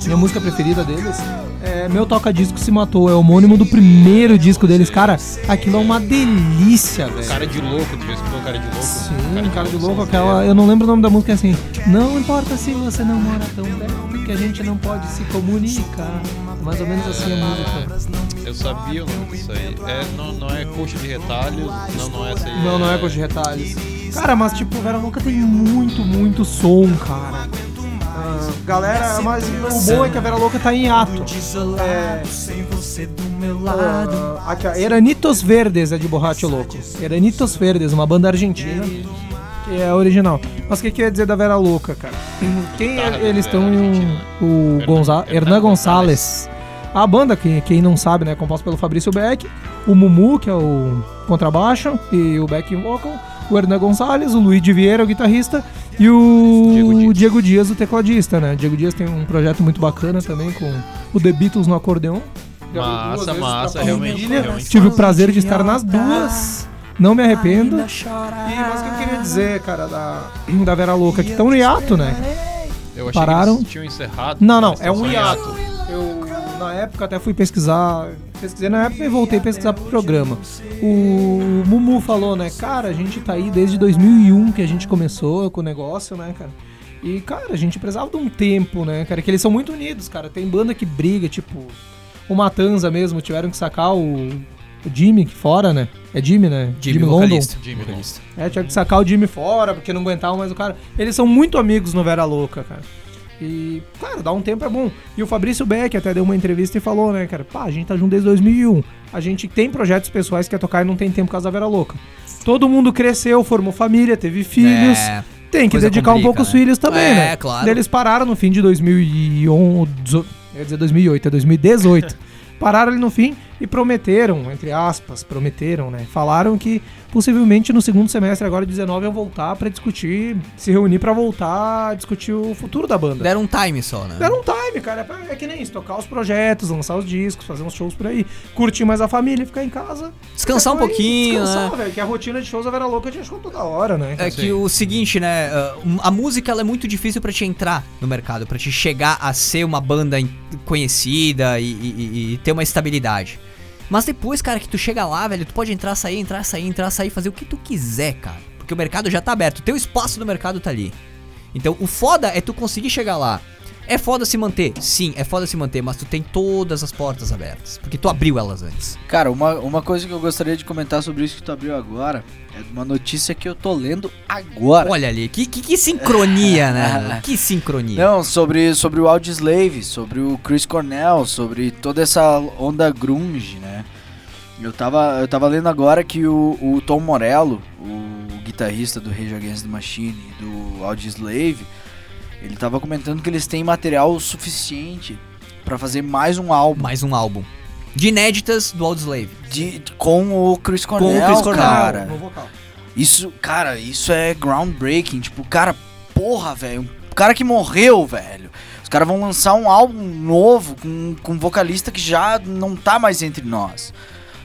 minha música preferida deles é Meu Toca Disco Se Matou. É o homônimo do primeiro disco deles. Cara, aquilo é uma delícia, velho.
Cara de louco, tu já escutou cara de louco?
Sim, cara de louco, aquela. Eu não lembro o nome da música é assim. Não importa se você não mora tão perto, que a gente não pode se comunicar. Mais ou menos assim a música.
Eu sabia o nome disso aí. É, não, não é coxa de retalhos, não, não é essa aí.
Não, não é com os retalhos. Cara, mas tipo, Vera Louca tem muito, muito som, cara. Ah, galera, mas o bom é que a Vera Louca tá em ato. É, ah, aqui, ó, Eranitos Verdes é de Borracho Louco. Eranitos Verdes, uma banda argentina. Que é original. Mas o que, que eu ia dizer da Vera Louca, cara? Quem
Guitarra
eles
da
estão em um, o
Hernan-
Gonza,
Hernan
Gonçalves. A banda, que quem não sabe, né, é composta pelo Fabrício Beck, o Mumu, que é o contrabaixo, e o back vocal, o Hernan Gonçalves, o Luiz de Vieira, o guitarrista, e o
Diego Dias.
Diego Dias, o tecladista, né? Diego Dias tem um projeto muito bacana também com o The Beatles no duas
Massa, massa, realmente, realmente.
Tive o prazer de estar nas duas. Não me arrependo. E mas o que eu queria dizer, cara, da, da Vera Louca, que estão no hiato, né?
Eu achei
Pararam.
que eles tinham encerrado.
Não, não,
eles
é um
em
hiato. Na época, até fui pesquisar. Pesquisei na época e voltei a pesquisar pro programa. O Mumu falou, né? Cara, a gente tá aí desde 2001 que a gente começou com o negócio, né, cara? E, cara, a gente precisava de um tempo, né, cara? Que eles são muito unidos, cara. Tem banda que briga, tipo. O Matanza mesmo, tiveram que sacar o, o Jimmy fora, né? É Jimmy, né?
Jimmy, vocalista.
Jimmy
Vocalista.
É, tinha que sacar o Jimmy fora, porque não aguentavam mais o cara. Eles são muito amigos no Vera Louca, cara. E, cara, dá um tempo é bom. E o Fabrício Beck até deu uma entrevista e falou, né, cara, pá, a gente tá junto desde 2001. A gente tem projetos pessoais que quer tocar e não tem tempo causa da Vera Louca. Todo mundo cresceu, formou família, teve filhos.
É,
tem que dedicar um
complica,
pouco os
né?
filhos também,
É,
né?
claro.
Daí Eles pararam no fim de 2011. Eu ia dizer 2008, é 2018. [LAUGHS] pararam ali no fim E prometeram, entre aspas, prometeram, né? Falaram que possivelmente no segundo semestre agora de 19 iam voltar pra discutir, se reunir pra voltar a discutir o futuro da banda.
Deram um time só, né?
Deram um time, cara. É É que nem isso, tocar os projetos, lançar os discos, fazer uns shows por aí, curtir mais a família, ficar em casa.
Descansar um pouquinho,
Descansar,
né?
velho. Que a rotina de shows da Vera Louca tinha show toda hora, né?
É que o seguinte, né? uh, A música ela é muito difícil pra te entrar no mercado, pra te chegar a ser uma banda conhecida e- e- e ter uma estabilidade. Mas depois, cara, que tu chega lá, velho, tu pode entrar, sair, entrar, sair, entrar, sair, fazer o que tu quiser, cara. Porque o mercado já tá aberto, o teu espaço no mercado tá ali. Então, o foda é tu conseguir chegar lá. É foda se manter? Sim, é foda se manter, mas tu tem todas as portas abertas. Porque tu abriu elas antes.
Cara, uma, uma coisa que eu gostaria de comentar sobre isso que tu abriu agora é uma notícia que eu tô lendo agora.
Olha ali, que, que, que sincronia, [LAUGHS] né? Que sincronia.
Não, sobre, sobre o Audioslave, sobre o Chris Cornell, sobre toda essa onda grunge, né? Eu tava, eu tava lendo agora que o, o Tom Morello, o guitarrista do Rage Against the Machine e do Audioslave, ele tava comentando que eles têm material suficiente pra fazer mais um álbum
Mais um álbum. De inéditas do Audioslave.
de, com o Chris Cornell,
Chris Cornell.
cara.
No vocal.
Isso, cara, isso é groundbreaking. Tipo, cara, porra, velho. Um cara que morreu, velho. Os caras vão lançar um álbum novo com, com um vocalista que já não tá mais entre nós.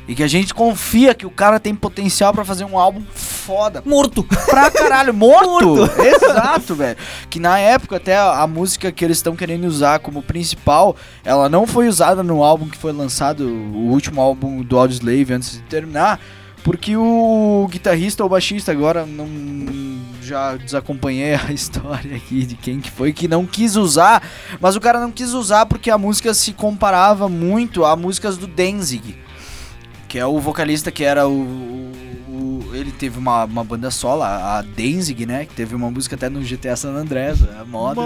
E que a gente confia que o cara tem potencial pra fazer um álbum foda.
Morto.
Pra caralho, morto! [LAUGHS] Exato, velho. Que na época até a, a música que eles estão querendo usar como principal, ela não foi usada no álbum que foi lançado, o último álbum do Audioslave antes de terminar, porque o guitarrista ou baixista agora não já desacompanhei a [LAUGHS] história aqui de quem que foi que não quis usar, mas o cara não quis usar porque a música se comparava muito a músicas do Danzig que é o vocalista que era o. o- o- ele teve uma, uma banda solo, a a Danzig, né? Que teve uma música até no GTA San Andreas, a moda.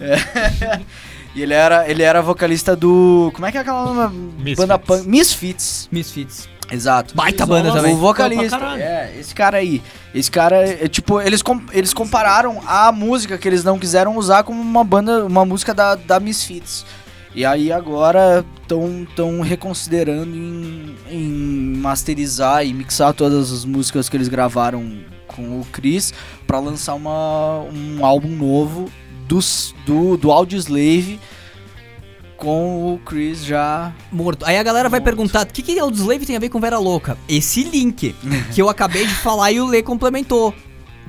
É. [LAUGHS] e ele era, ele era vocalista do. Como é que é aquela nome?
Misfits.
banda punk? Misfits.
Misfits.
Exato.
Baita banda
O
também.
vocalista.
Pra caralho.
É, esse cara aí. Esse cara, é, tipo, eles, com- eles compararam a música que eles não quiseram usar como uma banda, uma música da, da Misfits. E aí agora estão tão reconsiderando em, em masterizar e mixar todas as músicas que eles gravaram com o Chris pra lançar uma, um álbum novo dos, do, do Audioslave com o Chris já
Morto. Aí a galera vai
Morto.
perguntar: o que, que Audioslave tem a ver com Vera Louca? Esse link que eu acabei de falar e o Lê complementou.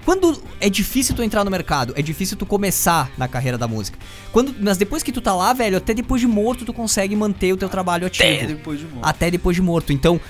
Quando é difícil tu entrar no mercado, é difícil tu começar na carreira da música. Quando, mas depois que tu tá lá, velho, até depois de morto tu consegue manter o teu trabalho ativo.
até depois de morto.
Até depois de morto. Então,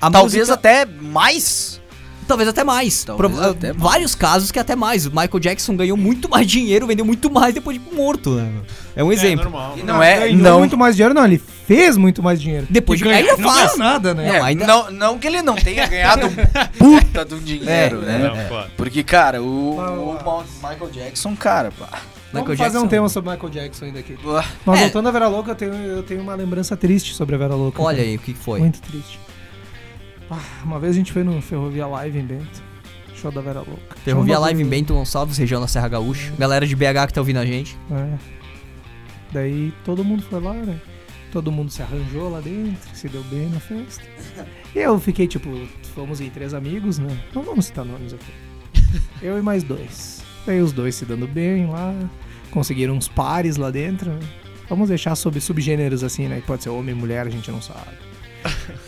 a
Talvez
música-
até mais.
Talvez até mais.
Talvez
Pro-
até mais.
Vários casos que até mais. O Michael Jackson ganhou muito mais dinheiro, vendeu muito mais depois de morto, né? É um
É
exemplo.
normal.
E não é,
ganhou
não,
muito mais dinheiro, não. Ele fez muito mais dinheiro.
Depois de
ganhar,
ganhar,
não
faz.
ganhou nada, né?
é,
Não, ainda-
não, não que ele não tenha ganhado [LAUGHS] puta de um dinheiro,
É,
né?
Não, claro.
Porque, cara, o, o Michael Jackson, cara, pá.
Vamos
Michael
fazer
Jackson.
um tema sobre Michael Jackson ainda aqui. Mas
É.
voltando à Vera Louca, eu tenho, eu tenho uma lembrança triste sobre a Vera Louca.
Olha
cara.
aí o que foi.
Muito triste. Ah, uma vez a gente foi no Ferrovia Live em Bento. Show da Vera Louca.
Ferrovia Live em Bento Gonçalves, região da Serra Gaúcha. Galera de BH que tá ouvindo a gente.
É. Daí todo mundo foi lá, né? Todo mundo se arranjou lá dentro, se deu bem na festa. E [LAUGHS] eu fiquei, tipo, fomos em três amigos, né? Não vamos citar nomes aqui. [LAUGHS] Eu e mais dois. Daí os dois se dando bem lá, conseguiram uns pares lá dentro. né? Vamos deixar sobre subgêneros assim, né? Que pode ser homem e mulher, a gente não sabe.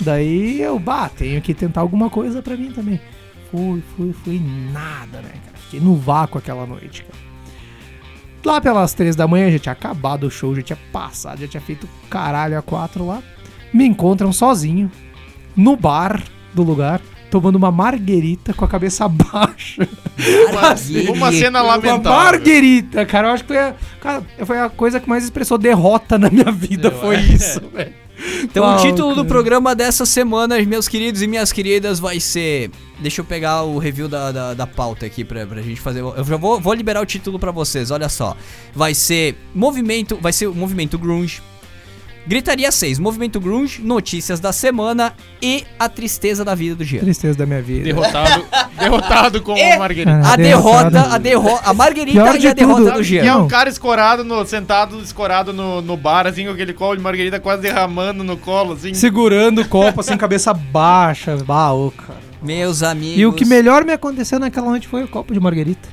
Daí eu, bah, tenho que tentar alguma coisa pra mim também. Fui, fui, fui, nada, né, cara? Fiquei no vácuo aquela noite, cara. Lá pelas três da manhã já tinha acabado o show, já tinha passado, já tinha feito caralho a quatro lá. Me encontram sozinho, no bar do lugar, tomando uma marguerita com a cabeça [LAUGHS] baixa.
Marguerita.
Uma cena
Uma
lamentável.
marguerita, cara. Eu acho que foi a, cara, foi a coisa que mais expressou derrota na minha vida,
Eu-
foi
é.
isso, [LAUGHS] velho.
Então o título do
cara.
programa dessa semana, meus queridos e minhas queridas, vai ser. Deixa eu pegar o review da, da, da pauta aqui pra, pra gente fazer. Eu já vou, vou liberar o título pra vocês, olha só. Vai ser movimento. Vai ser o movimento Grunge. Gritaria 6, Movimento Grunge, Notícias da Semana e a tristeza da vida do Jean.
Tristeza da minha vida.
Derrotado, [LAUGHS] derrotado com
É.
a Marguerite.
Ah,
A derrota, a derrota, a Marguerita
Pior
e
de
a derrota
tudo,
do
E
Jean.
é
Não.
um cara escorado, no, sentado, escorado no, no bar, assim, com aquele colo de Margarida quase derramando no colo, assim.
Segurando o copo assim, cabeça baixa. Bah, ô, cara.
Meus amigos.
E o que melhor me aconteceu naquela noite foi o copo de margarita.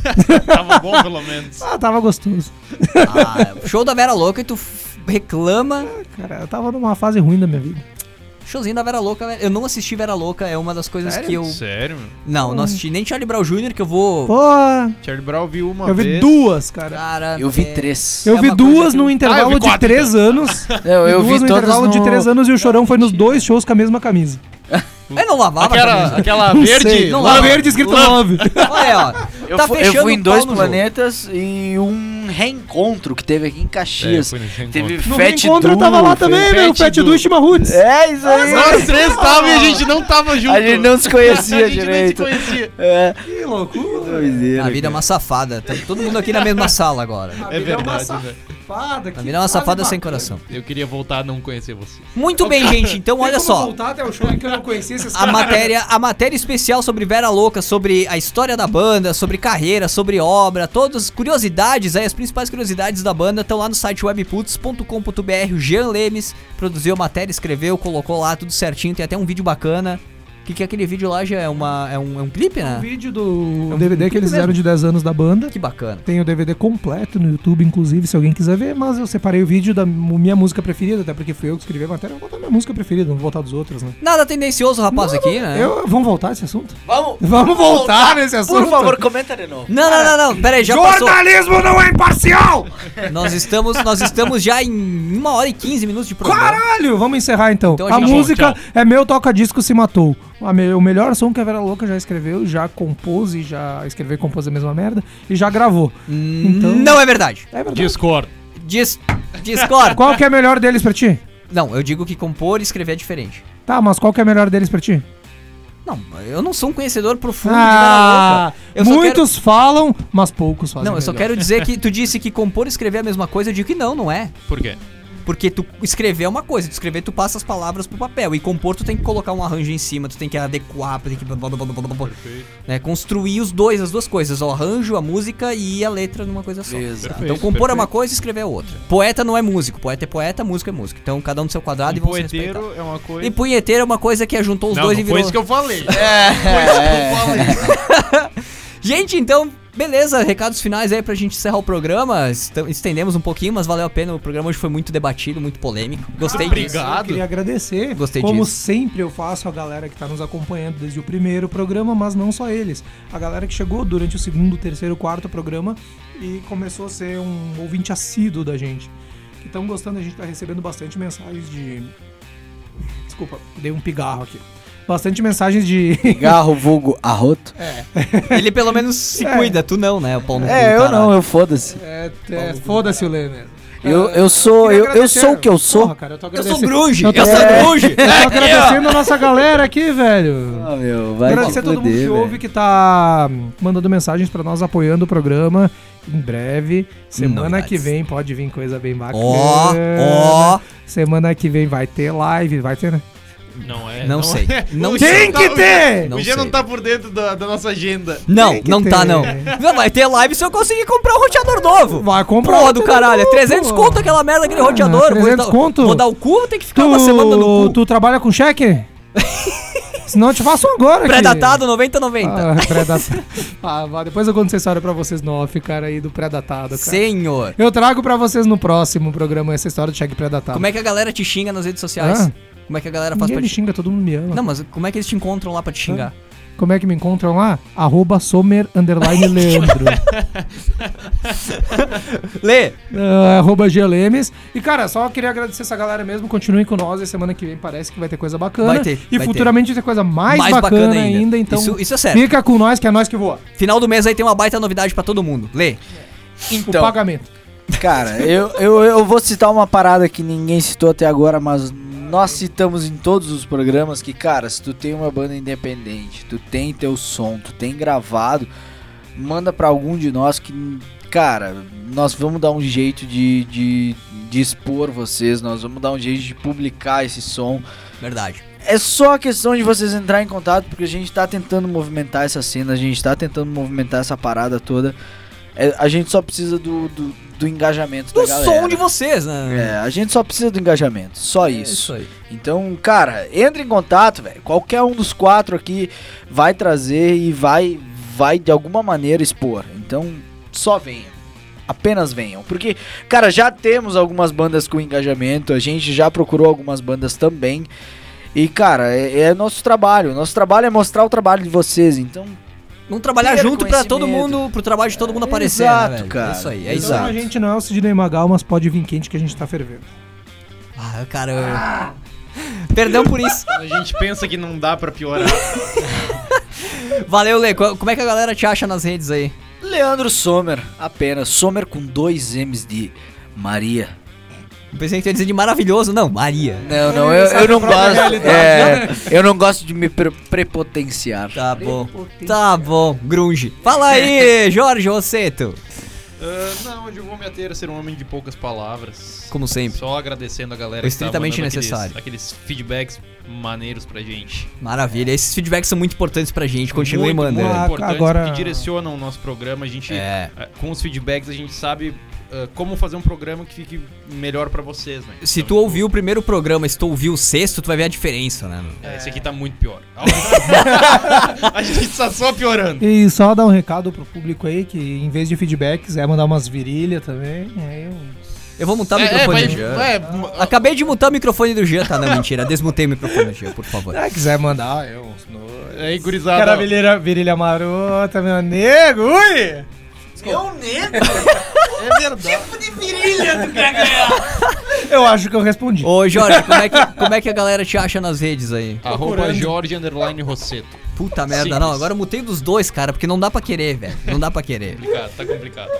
[LAUGHS]
Tava bom, pelo menos.
Ah, tava gostoso.
Ah, show da Vera Louca e tu reclama.
Cara, eu tava numa fase ruim da minha vida.
Showzinho da Vera Louca, velho. eu não assisti Vera Louca, é uma das coisas que eu.
Sério?
Não, não assisti nem Charlie Brown Jr., que eu vou.
Pô,
Charlie Brown viu uma
eu vi
vez.
duas, cara.
Cara,
Eu vi
é-
três.
Eu
É
vi duas num
Ah, eu
intervalo
vi
de
quatro,
três anos. [LAUGHS]
Eu, eu
duas
vi
no intervalo de três anos e o Chorão foi nos dois shows com a mesma camisa.
Eu [LAUGHS] não lavava
Aquela, aquela
Não
verde.
sei.
não lava.
verde escrito
Love.
Olha, ó.
Eu,
tá
fu- eu
fechando
fui em dois planetas e um reencontro que teve aqui em Caxias.
É,
teve
reencontro.
No
Fat
encontro eu tava lá também, meu.
Fat
Fat
Du.
Du e Chimarruts.
É, isso aí.
Nós três estavam e a gente não tava junto.
A gente não se conhecia [LAUGHS]
A gente nem se
direito.
conhecia.
É,
Que loucura.
doideira.
A vida é uma safada. Tá todo mundo aqui na mesma sala agora.
É verdade, velho.
Safada.
A
que
vida é uma
fase
safada sem coração.
Eu queria voltar a não conhecer você.
Muito bem, gente. Então, olha só.
voltar até o show que eu não conhecia esses
A matéria, a matéria especial sobre Vera Louca, sobre a história da banda, sobre carreira, sobre obra, todas as curiosidades aí, as principais curiosidades da banda estão lá no site webputs.com.br. O Jean Lemes produziu a matéria, escreveu, colocou lá tudo certinho, tem até um vídeo bacana. O que, que é aquele vídeo lá? Já é, uma, é, um, é um clipe,
Um
né?
vídeo do
É um
DVD que eles fizeram de 10 anos da banda.
Que bacana.
Tem o DVD completo no YouTube, inclusive, se alguém quiser ver. Mas eu separei o vídeo da minha música preferida, até porque fui eu que escrevi a matéria. Eu vou botar minha música preferida, não vou voltar dos outros, né?
Nada tendencioso, rapaz, aqui, né?
Eu, vamos voltar esse assunto?
Vamos,
Vamos voltar nesse assunto.
por favor, comenta de novo.
Não, não, não, não. Pera aí, já passou.
Jornalismo não é imparcial!
Nós estamos, nós estamos já em uma hora e 15 minutos de programa.
Caralho! Vamos encerrar então.
Então a
a música é Meu Toca Disco Se Matou. Me- o melhor som que a Vera Louca já escreveu, já compôs e já escreveu e compôs a mesma merda e já gravou. Então-
Não é verdade.
É verdade.
Discord.
Dis, discordo. [LAUGHS]
Qual que é a melhor deles pra ti?
Não, eu digo que compor e escrever é diferente.
Tá, mas qual que é a melhor deles pra ti?
Não, eu não sou um conhecedor profundo de Vera Louca.
Ah, muitos falam, mas poucos
quero...
fazem.
Não, eu só
melhor.
quero dizer que [LAUGHS] tu disse que compor e escrever é a mesma coisa, eu digo que não, não é.
Por quê?
Porque tu escrever é uma coisa, tu escrever tu passa as palavras pro papel. E compor tu tem que colocar um arranjo em cima, tu tem que adequar, tu tem que.
Perfeito.
Né, construir os dois, as duas coisas, o arranjo, a música e a letra numa coisa só.
Exato.
Então
Perfeito,
compor é uma
perfeito.
coisa e escrever é outra. Poeta não é músico, poeta é poeta, música é música. Então cada um do seu quadrado e
Um
vão se respeitar.
poeteiro é uma coisa.
E punheteiro é uma coisa que juntou os
não,
dois
não
e
foi
virou.
isso que eu falei. [LAUGHS] [LAUGHS]
Gente, então, beleza, recados finais aí pra gente encerrar o programa. Estendemos um pouquinho, mas valeu a pena. O programa hoje foi muito debatido, muito polêmico. Gostei disso.
Eu
Obrigado.
queria agradecer.
Gostei
Como
disso.
sempre eu faço a galera que tá nos acompanhando desde o primeiro programa, mas não só eles. A galera que chegou durante o segundo, terceiro, quarto programa e começou a ser um ouvinte assíduo da gente. Que estão gostando, a gente tá recebendo bastante mensagens de. Desculpa, dei um pigarro aqui. Bastante mensagens de. [LAUGHS]
Garro vulgo arroto.
Ele pelo menos se
É.
cuida, tu não, né? O pau no
É, eu não, eu foda-se.
É, é, Foda-se o Lê mesmo.
Eu,
É,
eu sou, eu, eu sou o que eu sou.
Porra, cara, eu tô
Eu sou
agradecendo.
grunge,
Eu tô-
eu sou
É.
grunge.
Eu tô agradecendo a nossa galera aqui, velho.
Ah, meu, vai
Agradecer a todo mundo
fuder,
que
velho.
ouve, que tá mandando mensagens pra nós, apoiando o programa. Em breve, semana
Novidades.
que vem pode vir coisa bem bacana.
Ó, ó.
Semana que vem vai ter live, vai ter, né?
Não é.
Não sei.
é.
Não sei.
Jean
Tem
tá-
que ter!
Não
o
sei.
não tá por dentro da, da nossa agenda.
Não,
Tem
não tá
ter.
não. Não, vai ter live se eu conseguir comprar um roteador novo.
Vai comprar.
Porra do caralho, é
novo,
300
pô.
conto aquela merda, aquele
Ah,
roteador.
300
vou dar,
conto?
Vou dar o cu, vou ter que ficar uma semana no
Tu,
cu.
tu trabalha com cheque? [LAUGHS] Senão eu te faço agora aqui.
Pré-datado 90-90.
Ah, pré-datado. Ah, vá, depois eu conto essa história pra vocês no off, cara, aí do pré-datado, cara.
Senhor.
Eu trago pra vocês no próximo programa essa história do cheque pré-datado.
Como é que a galera te xinga nas redes sociais?
Ah.
Como é que a galera faz
Ninguém
pra
me
te
xinga, todo mundo me ama.
Não, mas como é que eles te encontram lá pra te xingar?
Como é que me encontram lá? Arroba Somer underline [LAUGHS] Leandro. [LAUGHS]
Lê!
Ah, arroba Gelemes. E, cara, só queria agradecer essa galera mesmo. Continuem com nós. E semana que vem parece que vai ter coisa bacana.
Vai ter,
E
vai
futuramente vai ter coisa mais,
Mais
bacana,
bacana
ainda.
ainda.
Então,
Isso- isso é certo.
fica com nós, que é nós que voa.
Final do mês aí tem uma baita novidade pra todo mundo. Lê.
o
Então,
pagamento.
Cara, eu, eu, eu vou citar uma parada que ninguém citou até agora, mas nós citamos em todos os programas que, cara, se tu tem uma banda independente, tu tem teu som, tu tem gravado, manda pra algum de nós que cara, nós vamos dar um jeito de, de, de expor vocês, nós vamos dar um jeito de publicar esse som.
Verdade.
É só questão de vocês entrar em contato, porque a gente tá tentando movimentar essa cena, a gente tá tentando movimentar essa parada toda. É, a gente só precisa do, do, do engajamento
Do
da galera.
som de vocês, né?
É, a gente só precisa do engajamento, só
É
isso.
aí.
Então, cara, entre em contato, velho. Qualquer um dos quatro aqui vai trazer e vai, vai de alguma maneira expor. Então, só venham. Apenas venham. Porque, cara, já temos algumas bandas com engajamento. A gente já procurou algumas bandas também. E, cara, é, é nosso trabalho. Nosso trabalho é mostrar o trabalho de vocês. Então,
Vamos trabalhar junto pra todo mundo, pro trabalho de todo mundo aparecer,
Exato,
né, velho?
cara.
É isso aí, é isso
Exato.
Então a gente não é o Sidney Magal, mas pode vir quente que a gente tá fervendo.
Ah, cara. eu- Perdão por isso.
A gente pensa que não dá pra piorar. [LAUGHS]
Valeu, Lê. Co- Como é que a galera te acha nas redes aí?
Leandro Sommer, apenas. Sommer com dois M's de Maria.
Eu Pensei que ia dizer de maravilhoso. Não, Maria.
Não, não, eu, eu não gosto. É, eu não gosto de me pre- prepotenciar.
Tá bom. Tá bom, grunge. Fala aí, [LAUGHS] Jorge Rosseto.
Ah, não, hoje eu vou me ater a ser um homem de poucas palavras.
Como sempre.
Só agradecendo a galera
O
que tá
estritamente necessário.
Aqueles, aqueles feedbacks maneiros pra gente.
Maravilha. Esses feedbacks são muito importantes pra gente. Continue
muito,
mandando.
Muito
Ah,
importantes,
agora-
que direcionam o nosso programa. A gente,
É.
eh, com os feedbacks, a gente sabe eh, como fazer um programa que fique melhor pra vocês, né?
Se
Então,
tu ouviu o primeiro programa, se tu ouviu o sexto, tu vai ver a diferença, né? meu?
É, esse aqui tá muito pior. [LAUGHS] a gente tá só piorando.
E só dar um recado pro público aí que em vez de feedbacks é mandar umas virilhas também. Aí eu...
Eu vou mutar o
É,
microfone
é,
do Jean.
vai-
Acabei de mutar o microfone do Jean, tá? Não, mentira. Desmutei o microfone do Jean, por favor.
Se quiser mandar, eu.
Aí, gurizada.
Cara, virilha, virilha marota, meu nego, ui!
Eu nego? [LAUGHS]
É verdade. [LAUGHS] Eu acho que eu respondi.
Ô, Jorge, como é, que, como é que a galera te acha nas redes aí?
Arroba Jorge Underline Rosseto.
Puta merda,
Simples.
não. Agora eu mutei dos dois, cara, porque não dá pra querer, velho. Não dá pra querer.
Complicado, tá complicado.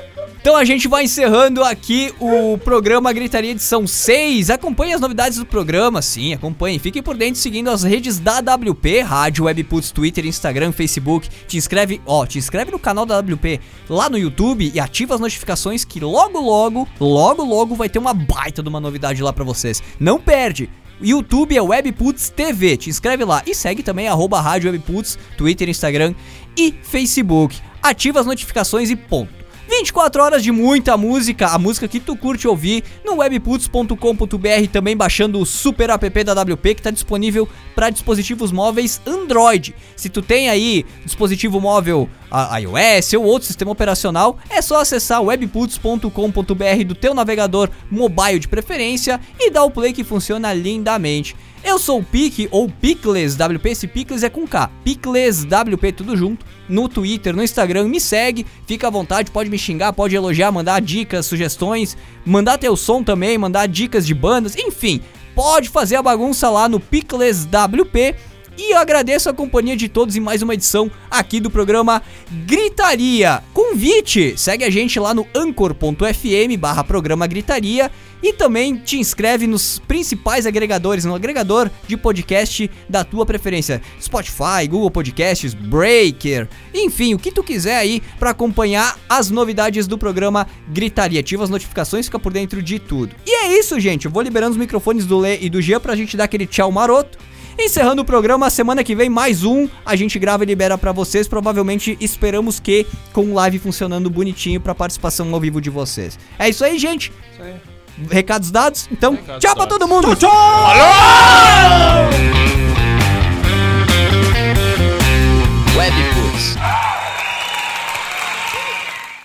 Então a gente vai encerrando aqui o programa Gritaria Edição 6. Acompanhe as novidades do programa, sim, acompanhe. Fique por dentro seguindo as redes da AWP, Rádio Webputs, Twitter, Instagram, Facebook. Te inscreve, ó, te inscreve no canal da AWP lá no YouTube e ativa as notificações que logo, logo, logo, logo vai ter uma baita de uma novidade lá pra vocês. Não perde! YouTube é Webputs TV, te inscreve lá e segue também arroba Rádio Webputs, Twitter, Instagram e Facebook. Ativa as notificações e ponto. 24 horas de muita música, a música que tu curte ouvir no webputs.com.br, também baixando o super app da WP que está disponível para dispositivos móveis Android. Se tu tem aí dispositivo móvel iOS ou outro sistema operacional, é só acessar webputs.com.br do teu navegador mobile de preferência e dar o play que funciona lindamente. Eu sou o Pique ou Picles WP, esse Picles é com K. Picles WP tudo junto. No Twitter, no Instagram, me segue, fica à vontade, pode me xingar, pode elogiar, mandar dicas, sugestões, mandar teu som também, mandar dicas de bandas, enfim, pode fazer a bagunça lá no Picles WP. E eu agradeço a companhia de todos em mais uma edição aqui do programa Gritaria. Convite! Segue a gente lá no anchor.fm barra programa Gritaria e também te inscreve nos principais agregadores, no agregador de podcast da tua preferência. Spotify, Google Podcasts, Breaker, enfim, o que tu quiser aí para acompanhar as novidades do programa Gritaria. Ativa as notificações, fica por dentro de tudo. E é isso, gente. Eu vou liberando os microfones do Lê e do Gia pra gente dar aquele tchau maroto. Encerrando o programa, semana que vem mais um, a gente grava e libera pra vocês, provavelmente esperamos que com live funcionando bonitinho pra participação ao vivo de vocês. É isso aí, gente. Recados dados? Então,
Recados
tchau pra
dados.
todo mundo.
Webputs.